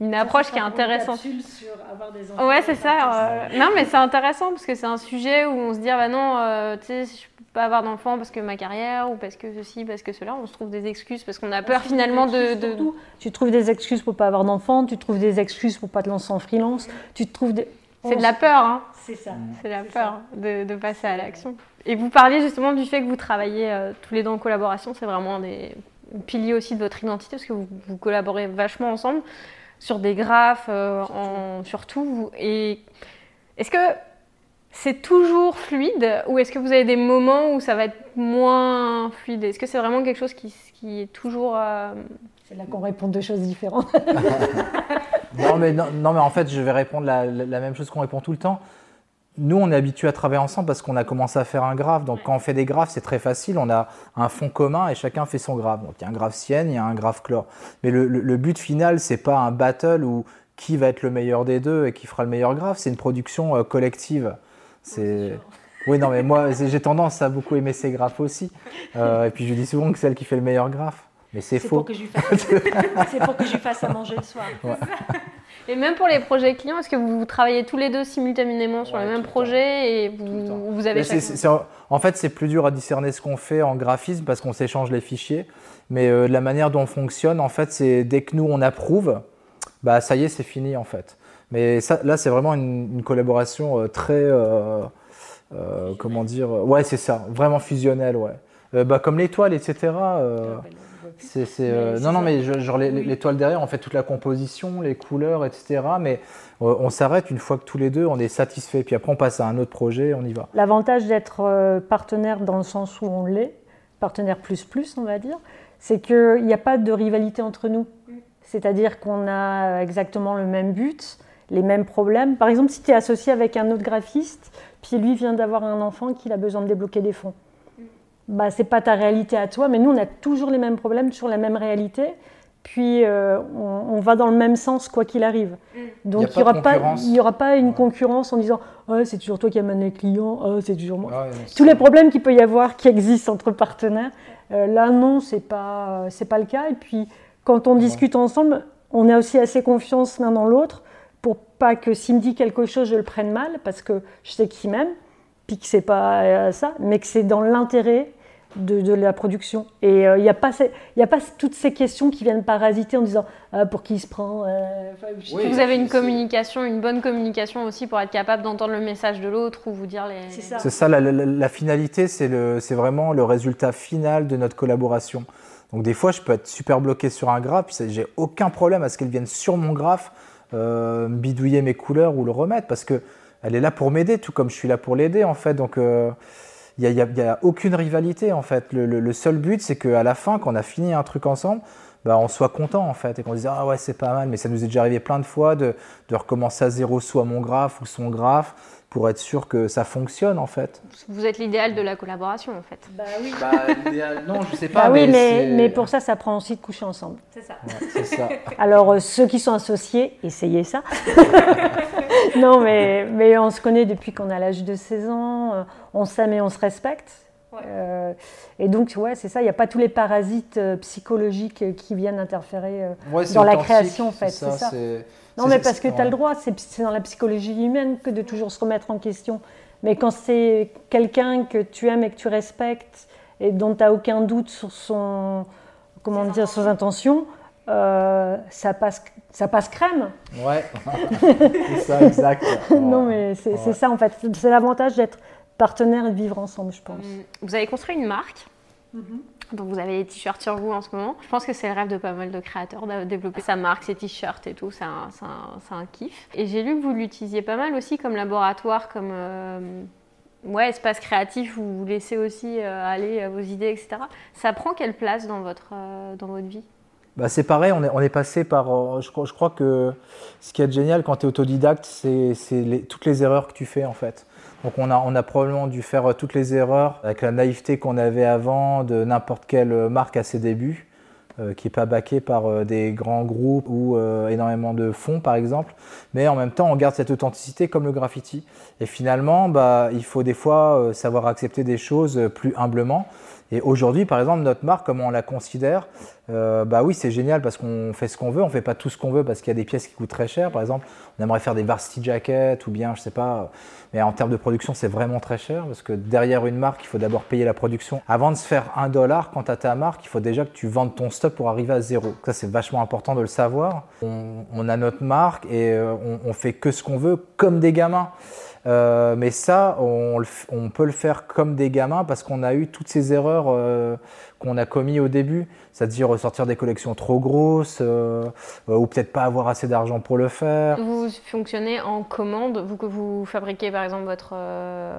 une approche qui est intéressante. Sur avoir des enfants ouais, c'est ça. euh, non, mais c'est intéressant parce que c'est un sujet où on se dit, ah bah non, euh, tu sais, je peux pas avoir d'enfant parce que ma carrière ou parce que ceci, parce que cela. On se trouve des excuses parce qu'on a peur finalement de. de... Tu trouves des excuses pour pas avoir d'enfant, tu trouves des excuses pour pas te lancer en freelance, tu te trouves des... C'est de la peur, hein. C'est ça. C'est la peur de, de passer à l'action. Et vous parliez justement du fait que vous travaillez euh, tous les deux en collaboration. C'est vraiment des piliers aussi de votre identité parce que vous, vous collaborez vachement ensemble sur des graphes, euh, en, surtout. Vous- Et est-ce que c'est toujours fluide ou est-ce que vous avez des moments où ça va être moins fluide? Est-ce que c'est vraiment quelque chose qui, qui est toujours... euh, C'est là qu'on répond deux choses différentes. Non mais, non, non, mais en fait, je vais répondre la, la- la même chose qu'on répond tout le temps. Nous, on est habitués à travailler ensemble parce qu'on a commencé à faire un graphe. Donc, quand on fait des graphes, c'est très facile. On a un fond commun et chacun fait son graphe. Donc, il y a un graphe Sienne, il y a un graphe Chlore. Mais le, le- le but final, c'est pas un battle où qui va être le meilleur des deux et qui fera le meilleur graphe. C'est une production euh, collective. C'est oui, non, mais moi, j'ai tendance à beaucoup aimer ces graphes aussi. Euh, et puis, je dis souvent que c'est elle qui fait le meilleur graphe. Mais c'est faux. c'est pour que je lui fasse à manger le soir. Et même pour les projets clients, est-ce que vous travaillez tous les deux simultanément sur Ouais, le même le projet et vous, avez chacun- en fait, c'est plus dur à discerner ce qu'on fait en graphisme parce qu'on s'échange les fichiers. Mais euh, la manière dont on fonctionne, en fait, c'est dès que nous on approuve, bah ça y est, c'est fini en fait. Mais ça, là, c'est vraiment une, une collaboration euh, très, euh, euh, comment dire, ouais, c'est ça, vraiment fusionnelle, ouais. Euh, bah, comme l'étoile, etc. euh, c'est, c'est, euh, c'est non, non, mais je- genre les- Oui. l'étoile derrière, on fait toute la composition, les couleurs, etc. Mais euh, on s'arrête une fois que tous les deux, on est satisfait. Puis après, on passe à un autre projet, on y va. L'avantage d'être euh, partenaire dans le sens où on l'est, partenaire plus plus, on va dire, c'est qu'il n'y a pas de rivalité entre nous. C'est-à-dire qu'on a exactement le même but, les mêmes problèmes. Par exemple, si tu es associé avec un autre graphiste, puis lui vient d'avoir un enfant qu'il a besoin de débloquer des fonds. Bah, c'est pas ta réalité à toi, mais nous, on a toujours les mêmes problèmes, toujours la même réalité. Puis euh, on, on va dans le même sens quoi qu'il arrive. Donc Y a il n'y aura, pas- concurrence. il y aura pas une Ouais. concurrence en disant Ah, c'est toujours toi qui amène les clients, Ah, c'est toujours moi Ouais, tous les problèmes qu'il peut y avoir qui existent entre partenaires. Euh, là, non, c'est pas c'est pas le cas. Et puis, quand on discute ensemble, on a aussi assez confiance l'un dans l'autre pour pas que s'il me dit quelque chose, je le prenne mal, parce que je sais qu'il m'aime, puis que c'est pas euh, ça, mais que c'est dans l'intérêt de, de la production. Et il n'y a, pas ces- y a pas toutes ces questions qui viennent parasiter en disant Ah, pour qui il se prend euh, Oui. Vous avez une communication, une bonne communication aussi pour être capable d'entendre le message de l'autre ou vous dire les. C'est ça. C'est ça, la, la- la finalité, c'est le- c'est vraiment le résultat final de notre collaboration. Donc des fois, je peux être super bloqué sur un graphe, puis j'ai aucun problème à ce qu'elle vienne sur mon graphe euh, bidouiller mes couleurs ou le remettre, parce que elle est là pour m'aider, tout comme je suis là pour l'aider en fait. Donc euh, il n'y a, il y a- il y a aucune rivalité en fait. Le, le- le seul but, c'est qu'à la fin, quand on a fini un truc ensemble, bah, on soit content en fait et qu'on dise ah ouais c'est pas mal. Mais ça nous est déjà arrivé plein de fois de, de recommencer à zéro soit mon graphe ou son graphe pour être sûr que ça fonctionne en fait. Vous êtes l'idéal de la collaboration en fait. Bah oui. Bah, non, je sais pas. Bah oui, mais, mais pour ça, ça prend aussi de coucher ensemble. C'est ça. Ouais, c'est ça. Alors, euh, ceux qui sont associés, essayez ça. non, mais, mais on se connaît depuis qu'on a l'âge de 16 ans, euh, on s'aime et on se respecte. Ouais. Euh, et donc, ouais, c'est ça, il n'y a pas tous les parasites euh, psychologiques euh, qui viennent interférer. euh. Ouais, Dans la création, en fait, c'est ça. Non, mais parce que tu as ouais. le droit, c'est c'est dans la psychologie humaine que de toujours se remettre en question. Mais quand c'est quelqu'un que tu aimes et que tu respectes et dont tu n'as aucun doute sur son, comment dire, ses intentions, euh, ça, passe, ça passe crème. Ouais, c'est ça, exact. non, mais c'est Ouais. ça en fait. C'est l'avantage d'être partenaire et de vivre ensemble, je pense. Hum, Vous avez construit une marque. Donc vous avez les t-shirts sur vous en ce moment. Je pense que c'est le rêve de pas mal de créateurs de développer sa marque, ses t-shirts et tout. C'est un, c'est un- c'est un kiff. Et j'ai lu que vous l'utilisiez pas mal aussi comme laboratoire, comme euh, ouais, espace créatif où vous laissez aussi euh, aller vos idées, etc. Ça prend quelle place dans votre, euh, dans votre vie? Bah, c'est pareil, on est, on est passé par. euh, Je, crois- je crois que ce qui est génial quand tu es autodidacte, c'est toutes les erreurs que tu fais en fait. Donc on a, on a probablement dû faire euh, toutes les erreurs avec la naïveté qu'on avait avant de n'importe quelle marque à ses débuts. euh, qui n'est pas baqué par euh, des grands groupes ou euh, énormément de fonds, par exemple. Mais en même temps, on garde cette authenticité comme le graffiti. Et finalement, bah, il faut des fois savoir accepter des choses plus humblement. Et aujourd'hui, par exemple, notre marque, comment on la considère euh, Bah oui, c'est génial parce qu'on fait ce qu'on veut. On fait pas tout ce qu'on veut parce qu'il y a des pièces qui coûtent très cher. Par exemple, on aimerait faire des varsity jackets ou bien, je sais pas. Mais en termes de production, c'est vraiment très cher parce que derrière une marque, il faut d'abord payer la production. Avant de se faire un dollar, quand as ta marque, il faut déjà que tu vendes ton stock pour arriver à zéro. Ça, c'est vachement important de le savoir. On, a notre marque et euh, on, on fait que ce qu'on veut comme des gamins. Euh, mais ça, on, peut le faire comme des gamins parce qu'on a eu toutes ces erreurs euh, qu'on a commis au début, c'est-à-dire ressortir des collections trop grosses euh, ou peut-être pas avoir assez d'argent pour le faire. Vous fonctionnez en commande, vous que vous fabriquez par exemple votre,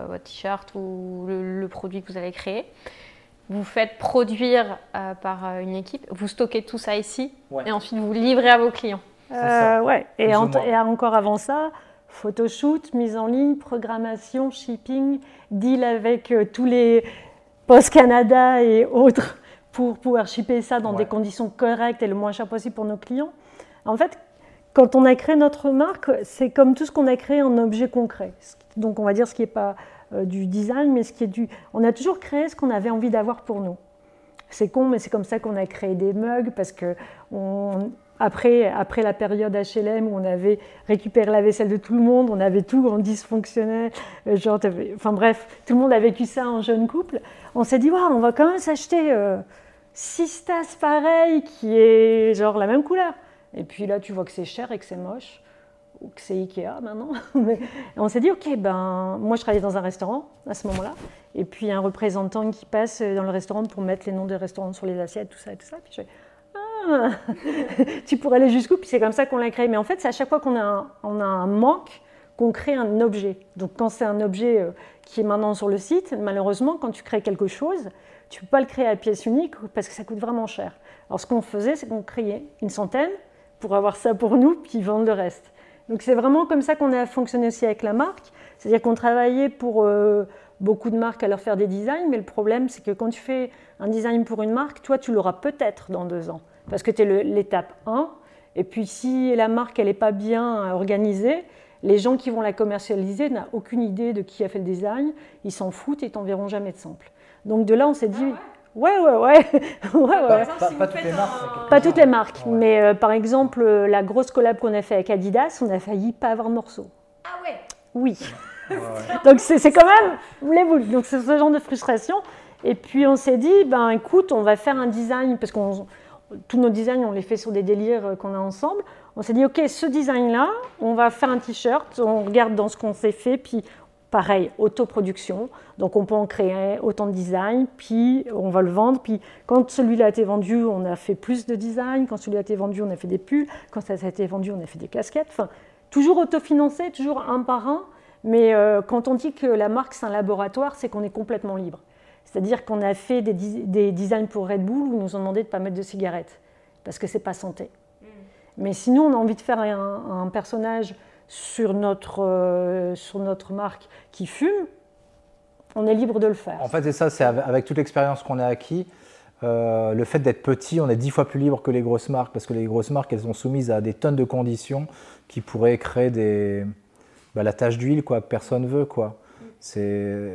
votre t-shirt ou le, produit que vous allez créer. Vous faites produire par une équipe, vous stockez tout ça ici et ensuite vous livrez à vos clients. ouais, et, et encore avant ça, photoshoot, mise en ligne, programmation, shipping, deal avec euh, tous les Post Canada et autres pour pouvoir shipper ça dans des conditions correctes et le moins cher possible pour nos clients. En fait, quand on a créé notre marque, c'est comme tout ce qu'on a créé en objet concret. Donc on va dire ce qui n'est pas euh, du design, mais ce qui est du... On a toujours créé ce qu'on avait envie d'avoir pour nous. C'est con, mais c'est comme ça qu'on a créé des mugs, parce que on, après, après la période HLM où on avait récupéré la vaisselle de tout le monde, on avait tout en dysfonctionnel, euh, genre, enfin bref, tout le monde a vécu ça en jeune couple. On s'est dit, on va quand même s'acheter euh, six tasses pareilles qui est genre la même couleur. Et puis là, tu vois que c'est cher et que c'est moche, ou que c'est Ikea maintenant. On s'est dit, ok, ben, moi je travaillais dans un restaurant à ce moment-là, et puis un représentant qui passe dans le restaurant pour mettre les noms des restaurants sur les assiettes, tout ça et tout ça. tu pourrais aller jusqu'où Puis c'est comme ça qu'on l'a créé. Mais en fait, c'est à chaque fois qu'on a, un, manque qu'on crée un objet. Donc quand c'est un objet euh, qui est maintenant sur le site, malheureusement, quand tu crées quelque chose, tu ne peux pas le créer à pièce unique parce que ça coûte vraiment cher. Alors ce qu'on faisait, c'est qu'on créait une centaine pour avoir ça pour nous, puis vendre le reste. Donc c'est vraiment comme ça qu'on a fonctionné aussi avec la marque. C'est-à-dire qu'on travaillait pour euh, beaucoup de marques à leur faire des designs, mais le problème, c'est que quand tu fais un design pour une marque, toi, tu l'auras peut-être dans deux ans parce que tu es l'étape 1. Et puis si la marque elle n'est pas bien organisée, les gens qui vont la commercialiser n'ont aucune idée de qui a fait le design, ils s'en foutent et t'enverront jamais de sample. Donc de là on s'est dit, ouais? ouais ouais, ouais, Pas, toutes les marques. Pas toutes les marques, mais euh, par exemple euh, la grosse collab qu'on a fait avec Adidas, on a failli pas avoir de morceau. Ah ouais? Oui. Donc c'est quand même les Donc c'est ce genre de frustration. Et puis on s'est dit, ben écoute, on va faire un design parce qu'on tous nos designs, on les fait sur des délires euh, qu'on a ensemble. On s'est dit, OK, ce design-là, on va faire un t-shirt, on regarde dans ce qu'on s'est fait, puis pareil, autoproduction. Donc on peut en créer autant de designs, puis on va le vendre. Puis quand celui-là a été vendu, on a fait plus de designs. Quand celui-là a été vendu, on a fait des pulls. Quand ça a été vendu, on a fait des casquettes. Enfin, toujours autofinancé, toujours un par un. Mais euh, quand on dit que la marque, c'est un laboratoire, c'est qu'on est complètement libre. C'est-à-dire qu'on a fait des, designs pour Red Bull où ils nous ont demandé de ne pas mettre de cigarettes, parce que ce n'est pas santé. Mm. Mais sinon, on a envie de faire un, personnage sur notre, euh, sur notre marque qui fume, on est libre de le faire. En fait, c'est ça, c'est avec toute l'expérience qu'on a acquis. Euh, le fait d'être petit, on est dix fois plus libre que les grosses marques parce que les grosses marques, elles sont soumises à des tonnes de conditions qui pourraient créer des, bah, la tache d'huile quoi, que personne veut. Quoi. C'est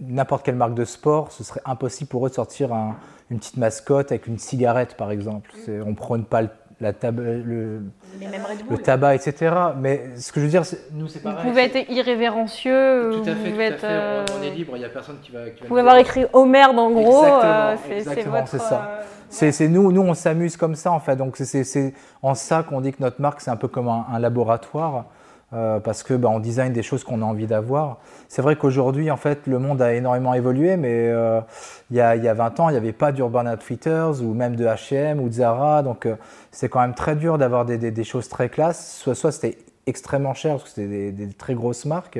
n'importe quelle marque de sport, ce serait impossible pour eux de sortir une petite mascotte avec une cigarette, par exemple. On ne prône pas le, la le, le, tabac, etc. Mais ce que je veux dire, nous, c'est pareil. Vous pouvez être irrévérencieux. Tout à fait, tout à fait. Euh, on, est libre, il n'y a personne qui va. vous pouvez avoir écrit Homer en gros. Euh, exactement, c'est ça. Euh, c'est nous, nous, on s'amuse comme ça, en fait. Donc, c'est en ça qu'on dit que notre marque, c'est un peu comme un laboratoire. Euh, parce que bah, on design des choses qu'on a envie d'avoir. C'est vrai qu'aujourd'hui, en fait, le monde a énormément évolué, mais euh, il, y a, y, a, 20 ans, il n'y avait pas d'Urban Outfitters ou même de H&M ou de Zara, donc euh, c'est quand même très dur d'avoir des, des, des, choses très classes. Soit, soit c'était extrêmement cher parce que c'était des, des, très grosses marques,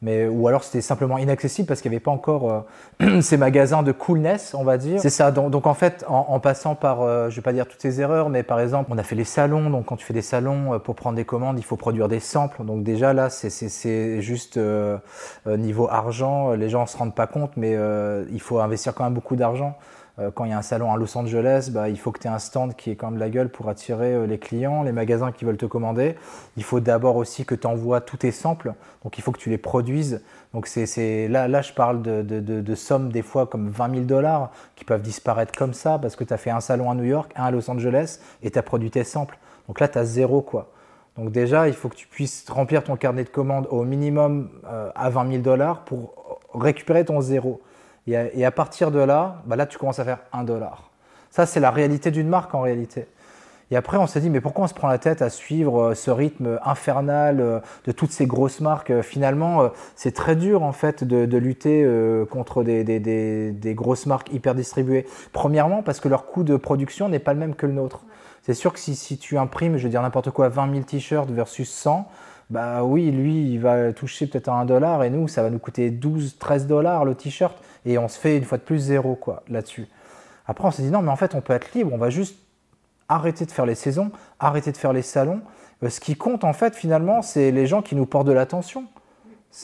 mais, ou alors c'était simplement inaccessible parce qu'il n'y avait pas encore euh, ces magasins de coolness, on va dire. C'est ça. Donc, en fait, en, passant par, euh, je ne vais pas dire toutes ces erreurs, mais par exemple, on a fait les salons. Donc quand tu fais des salons, euh, pour prendre des commandes, il faut produire des samples. Donc déjà là, c'est juste niveau argent. Les gens ne se rendent pas compte, mais il faut investir quand même beaucoup d'argent. Euh, quand il y a un salon à Los Angeles, bah, il faut que tu aies un stand qui est quand même de la gueule pour attirer euh, les clients, les magasins qui veulent te commander. Il faut d'abord aussi que tu envoies tous tes samples, donc il faut que tu les produises. Donc c'est, là, là, je parle de, de, sommes des fois comme 20 000 dollars qui peuvent disparaître comme ça parce que tu as fait un salon à New York, un à Los Angeles et tu as produit tes samples. Donc là, tu as zéro quoi. Donc déjà, il faut que tu puisses remplir ton carnet de commandes au minimum euh, à 20 000 dollars pour récupérer ton zéro. Et à, partir de là, bah là, tu commences à faire 1 dollar. Ça, c'est la réalité d'une marque en réalité. Et après, on s'est dit, mais pourquoi on se prend la tête à suivre euh, ce rythme infernal euh, de toutes ces grosses marques? Euh, Finalement, c'est très dur en fait de, lutter contre des, des, grosses marques hyper distribuées. Premièrement, parce que leur coût de production n'est pas le même que le nôtre. C'est sûr que si, si, tu imprimes, je veux dire n'importe quoi, 20 000 t-shirts versus 100, bah oui, lui, il va toucher peut-être à 1 dollar et nous, ça va nous coûter 12, 13 dollars le t-shirt et on se fait une fois de plus zéro quoi là-dessus. Après, on s'est dit non, mais en fait, on peut être libre, on va juste arrêter de faire les saisons, arrêter de faire les salons. Euh, ce qui compte en fait finalement, c'est les gens qui nous portent de l'attention.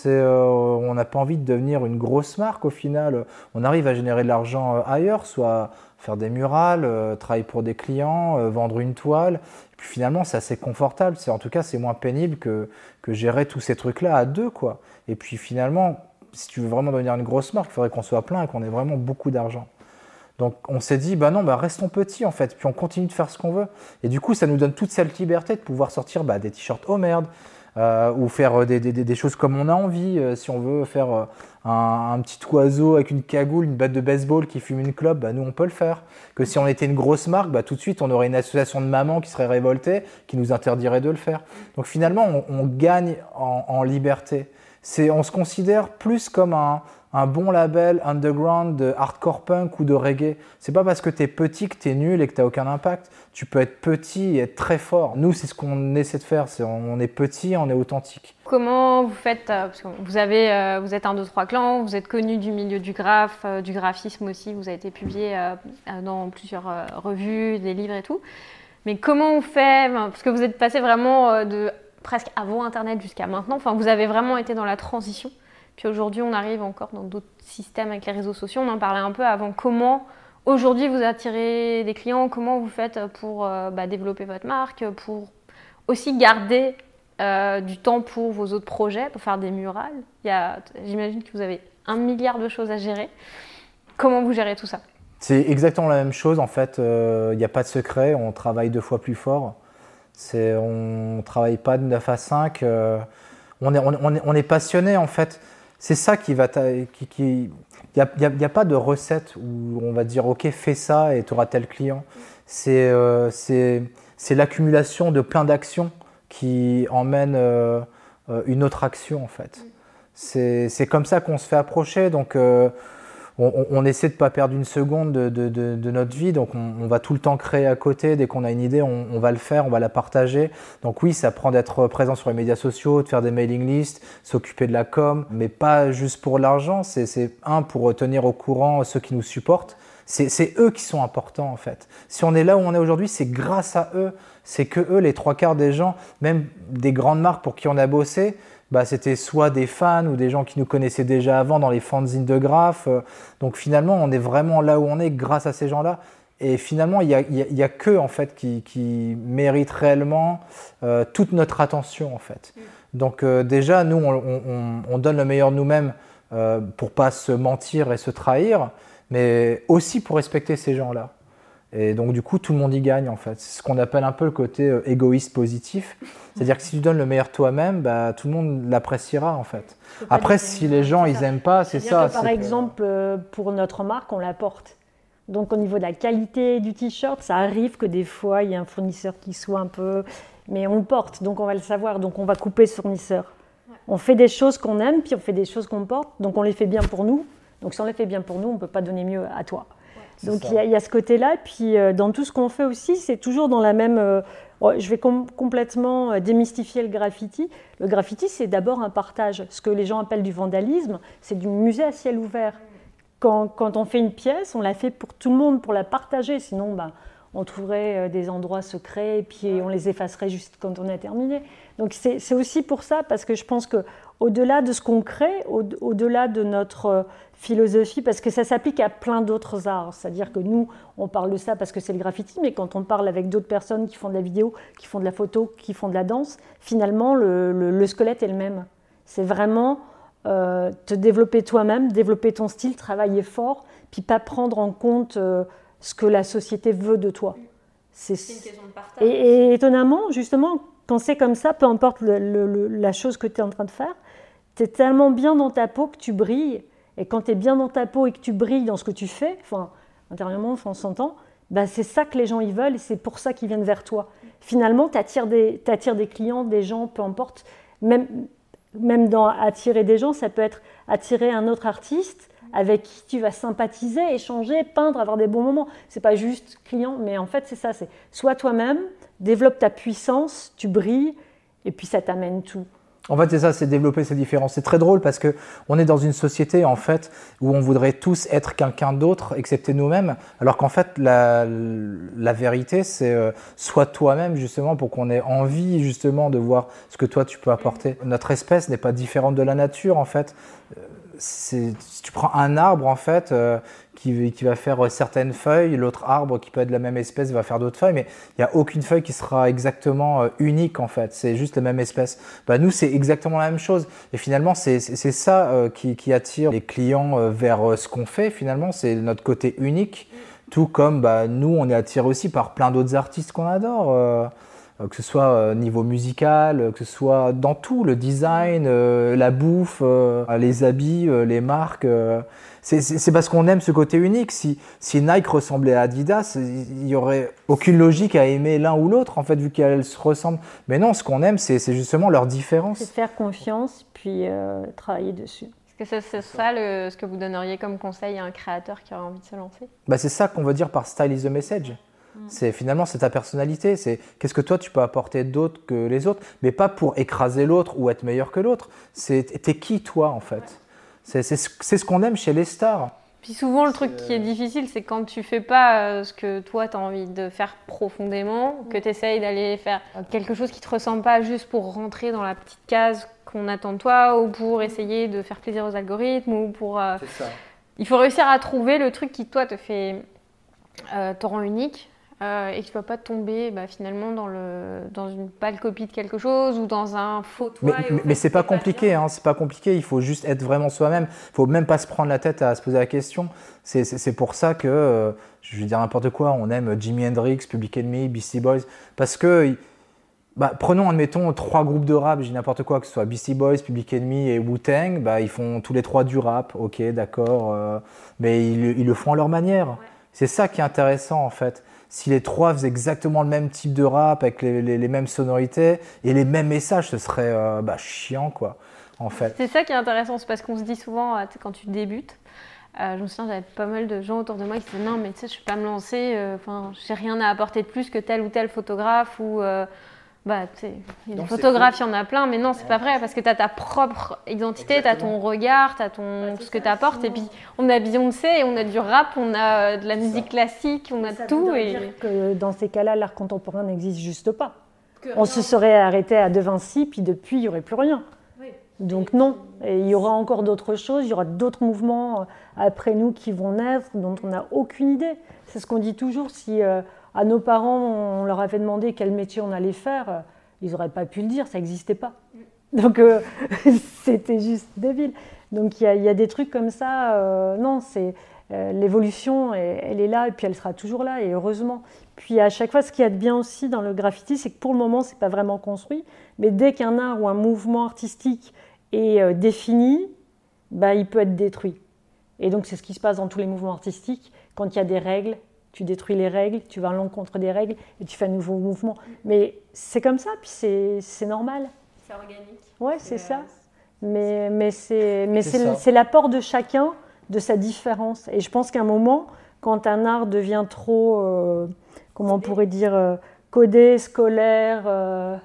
Euh, on n'a pas envie de devenir une grosse marque au final. On arrive à générer de l'argent euh, ailleurs, soit faire des murales, travailler pour des clients, vendre une toile. Et puis finalement, c'est assez confortable. C'est, en tout cas, c'est moins pénible que, que gérer tous ces trucs-là à deux. Quoi. Et puis finalement, si tu veux vraiment devenir une grosse marque, il faudrait qu'on soit plein et qu'on ait vraiment beaucoup d'argent. Donc on s'est dit, bah non, bah restons petits en fait, puis on continue de faire ce qu'on veut. Et du coup, ça nous donne toute cette liberté de pouvoir sortir bah, des t-shirts oh merde, euh, ou faire euh, des, choses comme on a envie. Euh, si on veut faire un, petit oiseau avec une cagoule, une batte de baseball qui fume une clope, bah, nous on peut le faire. Que si on était une grosse marque, bah, tout de suite on aurait une association de mamans qui serait révoltée, qui nous interdirait de le faire. Donc finalement, on, gagne en liberté on se considère plus comme un, bon label underground de hardcore punk ou de reggae. C'est pas parce que tu es petit que tu es nul et que tu aucun impact. Tu peux être petit et être très fort. Nous, c'est ce qu'on essaie de faire. on est petit, on est authentique. Comment vous faites euh, parce que vous, avez, euh, vous êtes un, deux, trois clans, vous êtes connu du milieu du graphe, euh, du graphisme aussi. Vous avez été publié dans plusieurs revues, des livres et tout. Mais comment on fait Parce que vous êtes passé vraiment de presque avant Internet jusqu'à maintenant. Enfin, vous avez vraiment été dans la transition. Puis aujourd'hui, on arrive encore dans d'autres systèmes avec les réseaux sociaux. On en parlait un peu avant. Comment aujourd'hui vous attirez des clients? Comment vous faites pour euh, bah, développer votre marque Pour aussi garder euh, du temps pour vos autres projets, pour faire des murales? J'imagine que vous avez un milliard de choses à gérer. Comment vous gérez tout ça? C'est exactement la même chose. En fait, euh, il n'y a pas de secret. On travaille deux fois plus fort on ne travaille pas de 9 à 5. Euh, on, est, on, est, passionné en fait. C'est ça qui va. Il n'y a, a, pas de recette où on va dire ok, fais ça et tu auras tel client. Euh, c'est l'accumulation de plein d'actions qui emmènent euh, une autre action en fait. C'est comme ça qu'on se fait approcher. Donc on, essaie de pas perdre une seconde de, notre vie, donc on, va tout le temps créer à côté. Dès qu'on a une idée, on, va le faire, on va la partager. Donc oui, ça prend d'être présent sur les médias sociaux, de faire des mailing lists, s'occuper de la com, mais pas juste pour l'argent. C'est un pour tenir au courant ceux qui nous supportent. C'est eux qui sont importants en fait. Si on est là où on est aujourd'hui, c'est grâce à eux. C'est que eux, les trois quarts des gens, même des grandes marques pour qui on a bossé, bah, c'était soit des fans ou des gens qui nous connaissaient déjà avant dans les fanzines de graphes. Donc finalement, on est vraiment là où on est grâce à ces gens-là. Et finalement, il n'y a, y a, que en fait, qui, qui méritent réellement euh, toute notre attention. En fait. Mm. Donc euh, déjà, nous, on, on, donne le meilleur de nous-mêmes euh, pour pas se mentir et se trahir, mais aussi pour respecter ces gens-là. Et donc du coup, tout le monde y gagne en fait. C'est ce qu'on appelle un peu le côté euh, égoïste positif. C'est-à-dire que si tu donnes le meilleur toi-même, bah, tout le monde l'appréciera en fait. Après, si les gens ils aiment pas, c'est ça. par exemple, euh, pour notre marque, on la porte. Donc au niveau de la qualité du t-shirt, ça arrive que des fois il y a un fournisseur qui soit un peu, mais on le porte, donc on va le savoir, donc on va couper ce fournisseur. On fait des choses qu'on aime, puis on fait des choses qu'on porte, donc on les fait bien pour nous. Donc si on les fait bien pour nous, on peut pas donner mieux à toi. Donc il y, a ce côté-là. Puis euh, dans tout ce qu'on fait aussi, c'est toujours dans la même. Euh, je vais complètement euh, démystifier le graffiti. Le graffiti, c'est d'abord un partage. Ce que les gens appellent du vandalisme, c'est du musée à ciel ouvert. Quand, quand, on fait une pièce, on la fait pour tout le monde, pour la partager. Sinon, bah, on trouverait des endroits secrets et puis on les effacerait juste quand on a terminé. Donc c'est aussi pour ça, parce que je pense que au-delà de ce qu'on crée, au-delà de notre philosophie, parce que ça s'applique à plein d'autres arts. C'est-à-dire que nous, on parle de ça parce que c'est le graffiti, mais quand on parle avec d'autres personnes qui font de la vidéo, qui font de la photo, qui font de la danse, finalement, le, squelette est le même. C'est vraiment euh, te développer toi-même, développer ton style, travailler fort, puis pas prendre en compte euh, ce que la société veut de toi. C'est une question de partage. Et, étonnamment, justement, quand c'est comme ça, peu importe la chose que tu es en train de faire, tu es tellement bien dans ta peau que tu brilles. Et quand tu es bien dans ta peau et que tu brilles dans ce que tu fais, enfin, intérieurement, on s'entend, bah, c'est ça que les gens ils veulent et c'est pour ça qu'ils viennent vers toi. Finalement, tu attires des, des clients, des gens, peu importe. Même, même dans attirer des gens, ça peut être attirer un autre artiste avec qui tu vas sympathiser, échanger, peindre, avoir des bons moments. C'est pas juste client, mais en fait c'est ça, c'est sois toi-même, développe ta puissance, tu brilles, et puis ça t'amène tout. En fait, c'est ça, c'est développer ces différences. C'est très drôle parce que on est dans une société en fait où on voudrait tous être quelqu'un d'autre, excepté nous-mêmes, alors qu'en fait la, la, vérité c'est euh, toi-même justement pour qu'on ait envie justement de voir ce que toi tu peux apporter. Notre espèce n'est pas différente de la nature en fait. Si tu prends un arbre en fait euh, qui, qui, va faire certaines feuilles, l'autre arbre qui peut être de la même espèce va faire d'autres feuilles, mais il n'y a aucune feuille qui sera exactement euh, unique en fait. C'est juste la même espèce. Bah, nous c'est exactement la même chose. Et finalement c'est ça euh, qui, qui, attire les clients vers ce qu'on fait. Finalement c'est notre côté unique. Tout comme bah, nous on est attiré aussi par plein d'autres artistes qu'on adore. Euh, que ce soit euh, niveau musical, euh, que ce soit dans tout, le design, la bouffe, les habits, les marques. c'est parce qu'on aime ce côté unique. Si, si Nike ressemblait à Adidas, il n'y aurait aucune logique à aimer l'un ou l'autre, en fait, vu qu'elles se ressemblent. Mais non, ce qu'on aime, c'est justement leur différence. C'est faire confiance, puis travailler dessus. Est-ce que c'est ça, ce que vous donneriez comme conseil à un créateur qui aurait envie de se lancer? Bah, C'est ça qu'on veut dire par style is the message. Mm. C'est finalement c'est ta personnalité, c'est qu'est-ce que toi tu peux apporter d'autre que les autres, mais pas pour écraser l'autre ou être meilleur que l'autre. C'est t'es qui toi en fait? C'est ce qu'on aime chez les stars. Puis souvent le truc qui est difficile, c'est quand tu fais pas euh, ce que toi tu as envie de faire profondément, que tu essayes d'aller faire quelque chose qui te ressemble pas juste pour rentrer dans la petite case qu'on attend de toi ou pour essayer de faire plaisir aux algorithmes ou pour. Euh, ça. Il faut réussir à trouver le truc qui toi te fait euh, te rend unique euh, et que tu ne vas pas tomber bah, finalement dans, le, dans une pâle copie de quelque chose ou dans un faux toit. Mais, mais c'est pas compliqué, hein, c'est pas compliqué, il faut juste être vraiment soi-même. Il faut même pas se prendre la tête à se poser la question. C'est pour ça que, euh, je vais dire n'importe quoi, on aime Jimi Hendrix, Public Enemy, Beastie Boys, parce que... Bah, prenons, admettons, trois groupes de rap, j'ai n'importe quoi, que ce soit Beastie Boys, Public Enemy et Wu-Tang, bah, ils font tous les trois du rap, ok, d'accord, euh, mais ils, ils, le font à leur manière. C'est ça qui est intéressant en fait si les trois faisaient exactement le même type de rap avec les, mêmes sonorités et les mêmes messages, ce serait euh, bah, chiant, quoi, en fait. C'est ça qui est intéressant, c'est parce qu'on se dit souvent, euh, quand tu débutes, euh, je me souviens, j'avais pas mal de gens autour de moi qui disaient non, mais tu sais, je ne vais pas me lancer, enfin, j'ai rien à apporter de plus que tel ou tel photographe ou bah, tu sais, des photographes, il y en a plein, mais non, c'est pas vrai, parce que tu as ta propre identité, tu as ton regard, tu as ton, ce que tu apportes, et puis on a Beyoncé, on a du rap, on a de la musique classique, on a tout. et... dire que dans ces cas-là, l'art contemporain n'existe juste pas. on se serait arrêté à De Vinci, puis depuis, il n'y aurait plus rien. Donc non, et il y aura encore d'autres choses, il y aura d'autres mouvements euh, après nous qui vont naître, dont on n'a aucune idée. C'est ce qu'on dit toujours, si... Euh, à nos parents, on leur avait demandé quel métier on allait faire, euh, ils n'auraient pas pu le dire, ça n'existait pas. Donc euh, c'était juste débile. Donc il y, a des trucs comme ça. Euh, non, c'est l'évolution, elle, est là et puis elle sera toujours là et heureusement. Puis à chaque fois, ce qu'il y a de bien aussi dans le graffiti, c'est que pour le moment, c'est pas vraiment construit, mais dès qu'un art ou un mouvement artistique est défini, bah, il peut être détruit. Et donc c'est ce qui se passe dans tous les mouvements artistiques. Quand il y a des règles, tu détruis les règles, tu vas à l'encontre des règles et tu fais un nouveau mouvement. Mais c'est comme ça, puis c'est normal. C'est organique. Ouais, c'est ça. Mais, mais c'est l'apport de chacun de sa différence. Et je pense qu'à un moment, quand un art devient trop, euh, comment on pourrait dire, euh, codé, scolaire, euh,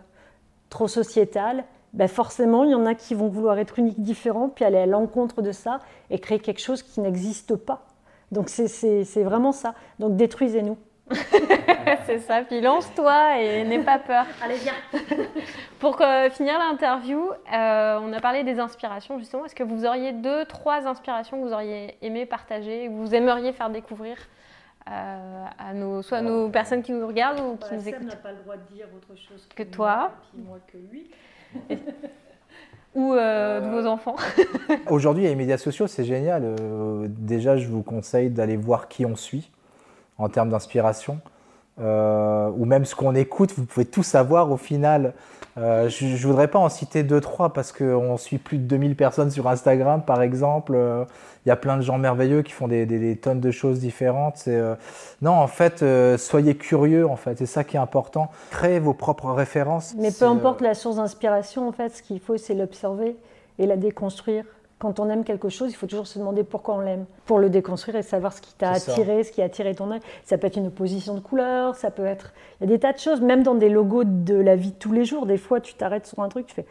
trop sociétal, ben forcément, il y en a qui vont vouloir être uniques, différents, puis aller à l'encontre de ça et créer quelque chose qui n'existe pas. Donc c'est vraiment ça. Donc détruisez-nous. c'est ça. Puis lance-toi et n'aie pas peur. Allez, viens. Pour euh, finir l'interview, euh, on a parlé des inspirations justement. Est-ce que vous auriez deux, trois inspirations que vous auriez aimé partager, que vous aimeriez faire découvrir euh, à nos, soit à nos personnes qui nous regardent ou qui Bah, nous écoutent? n'a pas le droit de dire autre chose Que moi, toi. et puis moi que lui. Ou euh, de vos enfants Aujourd'hui, les médias sociaux, c'est génial. Euh, déjà, je vous conseille d'aller voir qui on suit en termes d'inspiration. Euh, ou même ce qu'on écoute, vous pouvez tout savoir au final. Euh, je ne voudrais pas en citer deux, trois parce qu'on suit plus de 2000 personnes sur Instagram, par exemple. Euh, Il y a plein de gens merveilleux qui font des, des- des tonnes de choses différentes. Euh, Non, en fait, euh, soyez curieux, en fait. C'est ça qui est important. Créez vos propres références. Mais peu euh, importe la source d'inspiration, en fait, ce qu'il faut, c'est l'observer et la déconstruire. Quand on aime quelque chose, il faut toujours se demander pourquoi on l'aime, pour le déconstruire et savoir ce qui t'a ça. attiré, ce qui a attiré ton œil. Ça peut être une opposition de couleurs, ça peut être. Il y a des tas de choses, même dans des logos de la vie de tous les jours. Des fois, tu t'arrêtes sur un truc, tu fais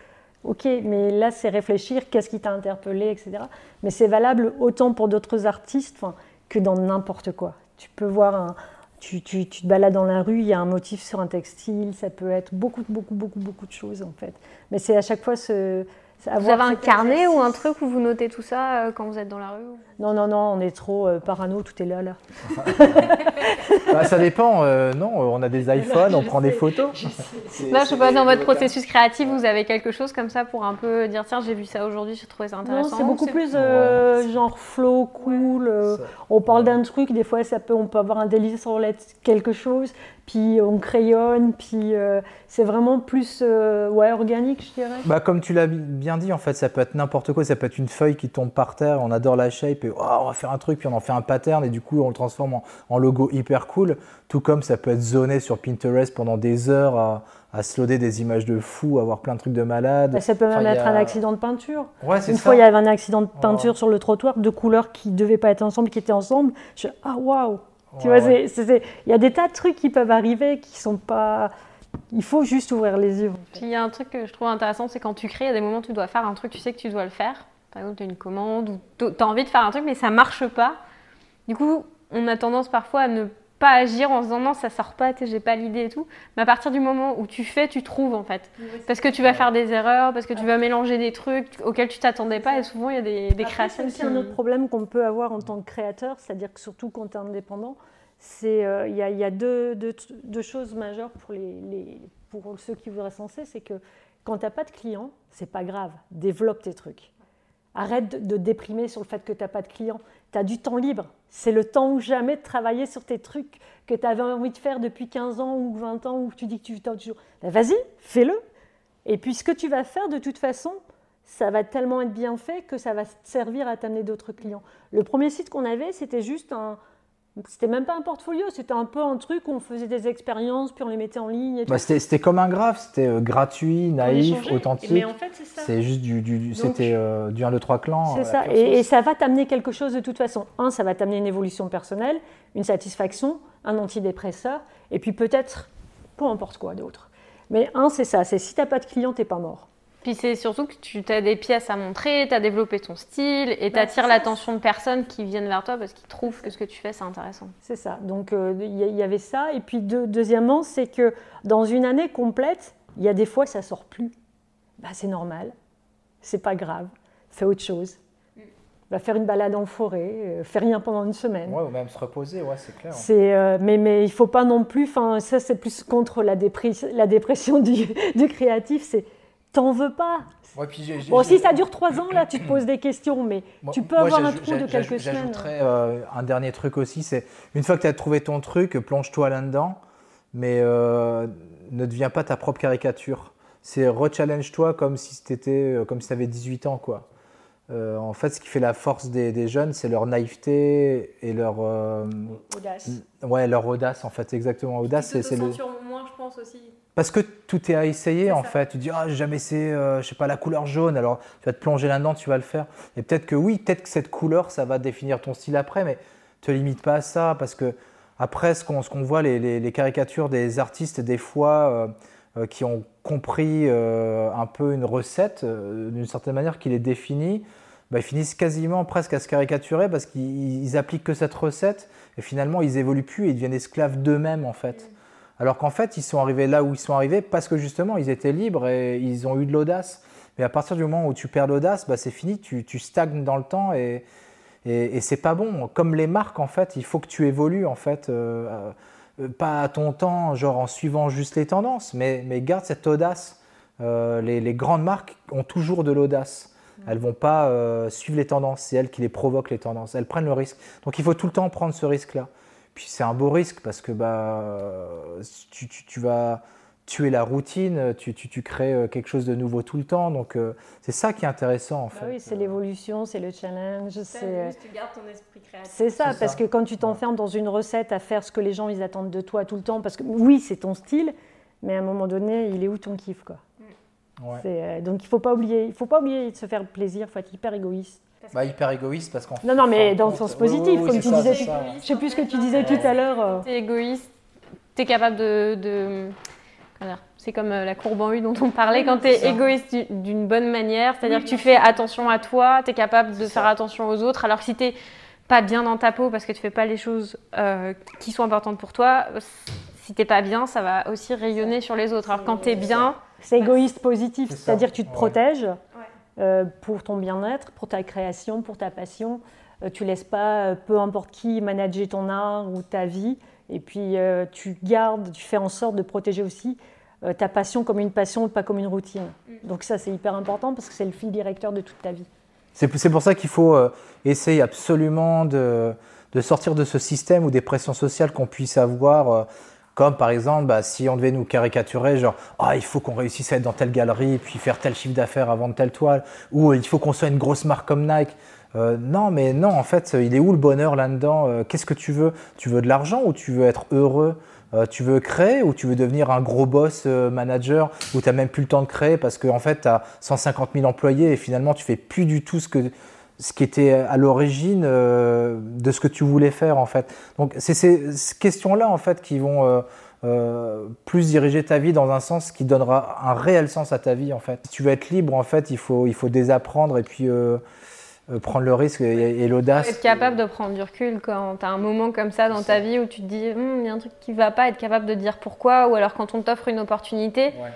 OK, mais là, c'est réfléchir, qu'est-ce qui t'a interpellé, etc. Mais c'est valable autant pour d'autres artistes que dans n'importe quoi. Tu peux voir un. Tu, tu- tu te balades dans la rue, il y a un motif sur un textile, ça peut être beaucoup, beaucoup, beaucoup, beaucoup de choses en fait. Mais c'est à chaque fois ce. Vous avez un carnet ou un truc où vous notez tout ça euh, quand vous êtes dans la rue ou- Non, non, non, on est trop euh, parano, tout est là, là. bah, ça dépend. euh, non, on a des iPhones, on prend des photos. C'est- Non, je sais pas, c'est dans votre processus créatif, vous avez quelque chose comme ça pour un peu dire tiens, j'ai vu ça aujourd'hui, j'ai trouvé ça Non, intéressant. c'est ou beaucoup plus euh, genre flow, cool. euh, on parle d'un truc, des fois ça peut, on peut avoir un délice sur quelque chose, puis on crayonne, puis euh, c'est vraiment plus euh, ouais, organique, je dirais. Bah, comme tu l'as bi- bien dit, en fait, ça peut être n'importe quoi. Ça peut être une feuille qui tombe par terre, on adore la shape, et oh, on va faire un truc, puis on en fait un pattern, et du coup, on le transforme en, en logo hyper cool. Tout comme ça peut être zoné sur Pinterest pendant des heures à, à se loader des images de fous, avoir plein de trucs de malades. Bah, ça peut même Enfin, être a- un accident de peinture. Ouais, Une ça. fois, il y avait un accident de Ouais. peinture sur le trottoir, deux couleurs qui ne devaient pas être ensemble, qui étaient ensemble. Je ah waouh Tu Ouais, vois, ouais. il y a des tas de trucs qui peuvent arriver qui sont pas. Il faut juste ouvrir les yeux. Il y a un truc que je trouve intéressant, c'est quand tu crées, il y a des moments où tu dois faire un truc, tu sais que tu dois le faire. Par exemple, tu as une commande ou tu as envie de faire un truc, mais ça marche pas. Du coup, on a tendance parfois à ne pas agir en se disant non, ça sort pas, j'ai pas l'idée et tout. Mais à partir du moment où tu fais, tu trouves en fait. Parce que tu vas faire des erreurs, parce que tu vas mélanger des trucs auxquels tu t'attendais pas, et souvent il y a des, des Après, créations C'est aussi qui- un autre problème qu'on peut avoir en tant que créateur, c'est-à-dire que surtout quand tu es indépendant, c'est euh, il y a, y a deux, deux- deux choses majeures pour, les, les- pour ceux qui voudraient se lancer, c'est que quand tu n'as pas de clients, c'est pas grave, développe tes trucs. Arrête de, de déprimer sur le fait que tu n'as pas de clients. Tu as du temps libre. C'est le temps ou jamais de travailler sur tes trucs que tu avais envie de faire depuis 15 ans ou 20 ans ou que tu dis que tu t'as toujours. Ben vas-y, fais-le. Et puis ce que tu vas faire de toute façon, ça va tellement être bien fait que ça va servir à t'amener d'autres clients. Le premier site qu'on avait, c'était juste un. C'était même pas un portfolio, c'était un peu un truc où on faisait des expériences, puis on les mettait en ligne. Bah, c'était comme un graphe, c'était euh, gratuit, naïf, authentique. Mais en fait, c'est ça. C'est juste du, du- c'était euh, du 1, 2, 3 clans. C'est euh, ça. Et, ça va t'amener quelque chose de toute façon. Un, ça va t'amener une évolution personnelle, une satisfaction, un antidépresseur, et puis peut-être peu importe quoi d'autre. Mais un, c'est ça. C'est si t'as pas de client, t'es pas mort. Puis c'est surtout que tu as des pièces à montrer, tu as développé ton style et tu Bah, attires c'est ça. l'attention de personnes qui viennent vers toi parce qu'ils trouvent que ce que tu fais c'est intéressant. C'est ça. Donc euh, il y, avait ça. Et puis deux- deuxièmement, c'est que dans une année complète, il y a des fois ça sort plus. Bah, c'est normal. C'est pas grave. Fais autre chose. Va faire une balade en forêt. euh, fais rien pendant une semaine. Ouais, ou même se reposer, ouais, c'est clair. C'est, euh, mais, mais il faut pas non plus. Enfin, ça c'est plus contre la, dépri- la dépression du, du créatif. C'est t'en veux pas. Ouais, puis Bon, si ça dure trois ans, là, tu te poses des questions, mais Moi- tu peux moi, avoir un trou de quelques semaines. J'ajouterais euh, un dernier truc aussi, c'est une fois que tu as trouvé ton truc, plonge-toi là-dedans, mais euh, ne deviens pas ta propre caricature. C'est re-challenge-toi comme si t'étais, euh, comme si tu avais 18 ans, quoi. Euh, en fait, ce qui fait la force des, des jeunes, c'est leur naïveté et leur, euh, Audace. ouais, leur audace, en fait, exactement. Audace, c'est le... moins, je pense aussi. Parce que tout est à essayer en ça. fait. Tu dis, ah, j'ai jamais essayé, euh, je sais pas, la couleur jaune, alors tu vas te plonger là-dedans, tu vas le faire. Et peut-être que oui, peut-être que cette couleur, ça va définir ton style après, mais te limite pas à ça parce que après, ce qu'on voit, les, les- les caricatures des artistes, des fois, euh, qui ont compris un peu une recette, d'une certaine manière, qui les définit, bah, ils finissent quasiment presque à se caricaturer parce qu'ils ils appliquent que cette recette et finalement, ils évoluent plus et ils deviennent esclaves d'eux-mêmes en fait. Alors qu'en fait, ils sont arrivés là où ils sont arrivés parce que justement, ils étaient libres et ils ont eu de l'audace. Mais à partir du moment où tu perds l'audace, bah, c'est fini, tu, tu, stagnes dans le temps et, et, et c'est pas bon. Comme les marques, en fait, il faut que tu évolues, en fait, euh, euh, pas à ton temps, genre en suivant juste les tendances, mais, mais garde cette audace. Euh, les, les, grandes marques ont toujours de l'audace. Elles vont pas euh, suivre les tendances, c'est elles qui les provoquent les tendances. Elles prennent le risque. Donc il faut tout le temps prendre ce risque-là. Puis c'est un beau risque parce que bah, tu, tu, tu vas tuer la routine, tu, tu, tu, crées euh, quelque chose de nouveau tout le temps. Donc euh, c'est ça qui est intéressant en fait. Ah oui, c'est l'évolution, c'est le challenge. C'est tu gardes ton esprit créatif. C'est ça, parce ça. que quand tu t'enfermes dans une recette à faire ce que les gens ils attendent de toi tout le temps, parce que oui, c'est ton style, mais à un moment donné, il est où ton kiff quoi? Ouais. Euh, donc il faut pas oublier, il faut pas oublier de se faire plaisir, il faut être hyper égoïste. Bah, hyper égoïste parce qu'en Non, non, mais dans le sens positif, oui, comme tu ça, disais. Ça, je sais plus ce que tu disais tout à l'heure. Euh... Tu es égoïste, tu es capable de. de... C'est comme euh, la courbe en U dont on parlait, quand tu es égoïste d'une bonne manière, c'est-à-dire oui, que tu fais attention à toi, tu es capable de faire attention aux autres, alors que si tu pas bien dans ta peau parce que tu fais pas les choses euh, qui sont importantes pour toi, si t'es pas bien, ça va aussi rayonner sur les autres. Alors quand tu es bien, c'est égoïste positif, c'est-à-dire que tu te ouais. protèges ouais. euh, pour ton bien-être, pour ta création, pour ta passion. Euh, tu laisses pas euh, peu importe qui manager ton art ou ta vie. Et puis euh, tu gardes, tu fais en sorte de protéger aussi euh, ta passion comme une passion, pas comme une routine. Mm. Donc ça, c'est hyper important parce que c'est le fil directeur de toute ta vie. C'est pour ça qu'il faut euh, essayer absolument de, de, sortir de ce système ou des pressions sociales qu'on puisse avoir. Euh, comme par exemple, bah, si on devait nous caricaturer, genre, ah, il faut qu'on réussisse à être dans telle galerie, puis faire tel chiffre d'affaires vendre telle toile, ou il faut qu'on soit une grosse marque comme Nike. Euh, non, mais non, en fait, il est où le bonheur là-dedans euh, Qu'est-ce que tu veux? Tu veux de l'argent ou tu veux être heureux? Euh, Tu veux créer ou tu veux devenir un gros boss euh, manager où tu n'as même plus le temps de créer parce qu'en en fait, tu as 150 000 employés et finalement, tu fais plus du tout ce que ce qui était à l'origine euh, de ce que tu voulais faire en fait. Donc c'est ces questions-là en fait qui vont euh, euh, plus diriger ta vie dans un sens qui donnera un réel sens à ta vie en fait. Si tu veux être libre en fait, il faut il faut désapprendre et puis prendre le risque et, et l'audace. Être capable de prendre du recul quand tu as un moment comme ça dans ta vie où tu te dis hm, il y a un truc qui va pas, être capable de dire pourquoi ou alors quand on t'offre une opportunité, ouais.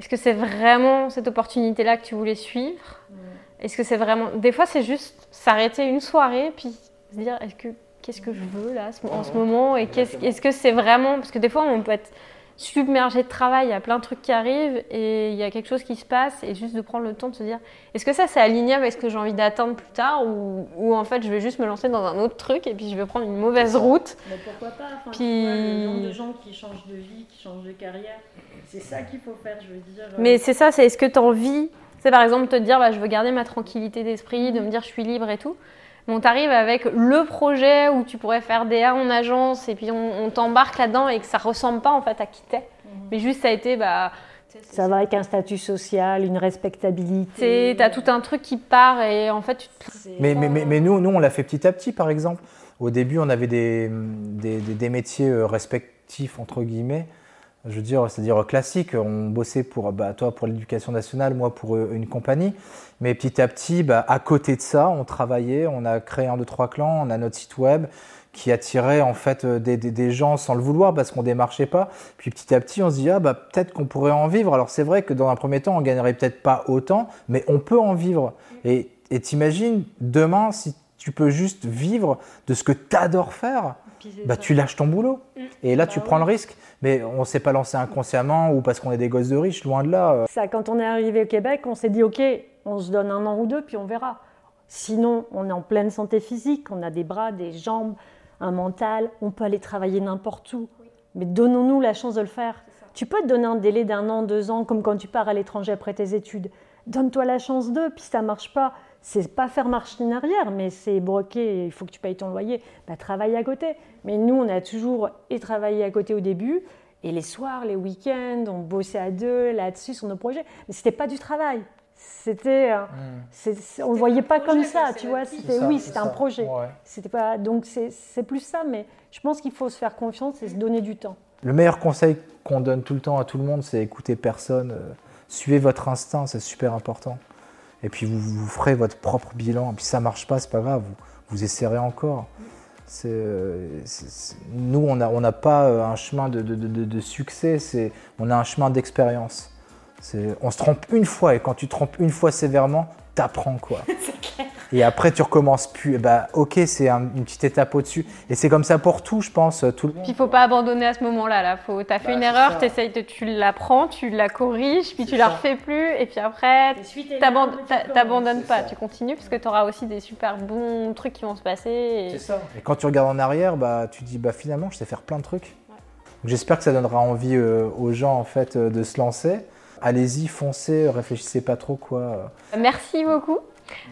est-ce que c'est vraiment cette opportunité-là que tu voulais suivre? Est-ce que c'est vraiment. Des fois, c'est juste s'arrêter une soirée, puis se dire est-ce que qu'est-ce que je veux là en ce moment Et qu'est-ce est-ce que c'est vraiment. Parce que des fois, on peut être submergé de travail, il y a plein de trucs qui arrivent et il y a quelque chose qui se passe et juste de prendre le temps de se dire est-ce que ça c'est aligné avec ce que j'ai envie d'atteindre plus tard ou, ou, en fait je vais juste me lancer dans un autre truc et puis je vais prendre une mauvaise route. Mais pourquoi pas enfin, puis... vois, Le nombre de gens qui changent de vie, qui changent de carrière, c'est ça qu'il faut faire, je veux dire. Mais c'est ça, c'est est-ce que tu as envie c'est par exemple te dire bah, je veux garder ma tranquillité d'esprit, de me dire je suis libre et tout. Bon, t'arrives avec le projet où tu pourrais faire des A en agence et puis on, on t'embarque là-dedans et que ça ressemble pas en fait à qui t'es. Mmh. Mais juste ça a été bah ça va avec un statut social, une respectabilité. Tu as tout un truc qui part et en fait tu te... mais, mais, mais, mais, nous, nous, on l'a fait petit à petit par exemple. Au début, on avait des, des, des métiers euh, respectifs entre guillemets je veux dire, c'est-à-dire classique. On bossait pour, bah, toi pour l'éducation nationale, moi pour une compagnie. Mais petit à petit, bah, à côté de ça, on travaillait, on a créé un, deux, trois clans, on a notre site web qui attirait en fait des, des, des gens sans le vouloir parce qu'on démarchait pas. Puis petit à petit, on se dit ah bah peut-être qu'on pourrait en vivre. Alors c'est vrai que dans un premier temps, on gagnerait peut-être pas autant, mais on peut en vivre. Et et t'imagines demain si tu peux juste vivre de ce que tu adores faire, bah, tu lâches ton boulot. Mmh. Et là, bah tu ouais. prends le risque. Mais on ne s'est pas lancé inconsciemment ou parce qu'on est des gosses de riches, loin de là. Ça, quand on est arrivé au Québec, on s'est dit, OK, on se donne un an ou deux, puis on verra. Sinon, on est en pleine santé physique, on a des bras, des jambes, un mental, on peut aller travailler n'importe où. Oui. Mais donnons-nous la chance de le faire. Tu peux te donner un délai d'un an, deux ans, comme quand tu pars à l'étranger après tes études. Donne-toi la chance d'eux, puis ça marche pas. C'est pas faire machine arrière, mais c'est broquer, il faut que tu payes ton loyer. Bah, travaille à côté. Mais nous, on a toujours et travaillé à côté au début, et les soirs, les week-ends, on bossait à deux là-dessus sur nos projets. Mais c'était pas du travail. C'était, mmh. on le voyait pas comme ça, tu vois. C'était, oui, c'était un projet. Ouais. C'était pas, donc c'est plus ça, mais je pense qu'il faut se faire confiance et se donner du temps. Le meilleur conseil qu'on donne tout le temps à tout le monde, c'est écouter personne. Euh, suivez votre instinct, c'est super important. Et puis vous, vous, ferez votre propre bilan. Et puis ça marche pas, c'est pas grave. Vous, vous essayerez encore. Euh, nous, on n'a pas euh, un chemin de, succès, on a un chemin d'expérience. On se trompe une fois et quand tu trompes une fois sévèrement, t'apprends quoi. Et après, tu recommences plus. Et bah, ok, c'est un- une petite étape au-dessus. Et c'est comme ça pour tout, je pense, tout le monde. Puis il faut pas abandonner à ce moment-là. Là. Faut, t'as fait Bah, une erreur, t'essayes de, tu l'apprends, tu la corriges, puis C'est tu la ça. refais plus, et puis après, T'abandonnes t'abandonnes t'a- t'abandonnes pas, ça. tu continues parce que tu auras aussi des super bons trucs qui vont se passer. et- C'est ça. Et quand tu regardes en arrière, bah, tu te dis bah, finalement, je sais faire plein de trucs. Donc, J'espère que ça donnera envie euh, aux gens en fait, euh, de se lancer. Allez-y, foncez, réfléchissez pas trop. quoi. Merci beaucoup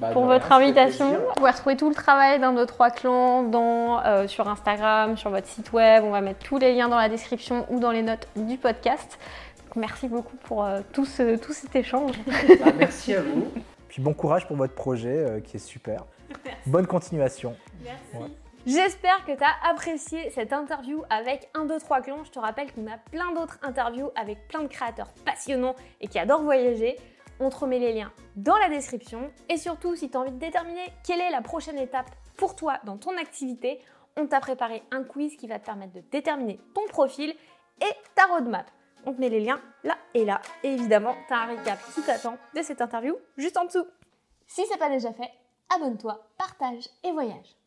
Bah, pour de votre invitation. Vous pouvez retrouver tout le travail d'un, deux, trois clans dans, euh, sur Instagram, sur votre site web. On va mettre tous les liens dans la description ou dans les notes du podcast. Donc, merci beaucoup pour euh, tout, ce, tout cet échange. Ah, merci à vous. Puis bon courage pour votre projet euh, qui est super. Bonne continuation. Ouais. J'espère que tu as apprécié cette interview avec 1, 2, 3 clans. Je te rappelle qu'on a plein d'autres interviews avec plein de créateurs passionnants et qui adorent voyager. On te remet les liens dans la description. Et surtout, si tu as envie de déterminer quelle est la prochaine étape pour toi dans ton activité, on t'a préparé un quiz qui va te permettre de déterminer ton profil et ta roadmap. On te met les liens là et là. Et évidemment, tu as un récap qui t'attend de cette interview juste en dessous. Si c'est pas déjà fait, abonne-toi, partage et voyage.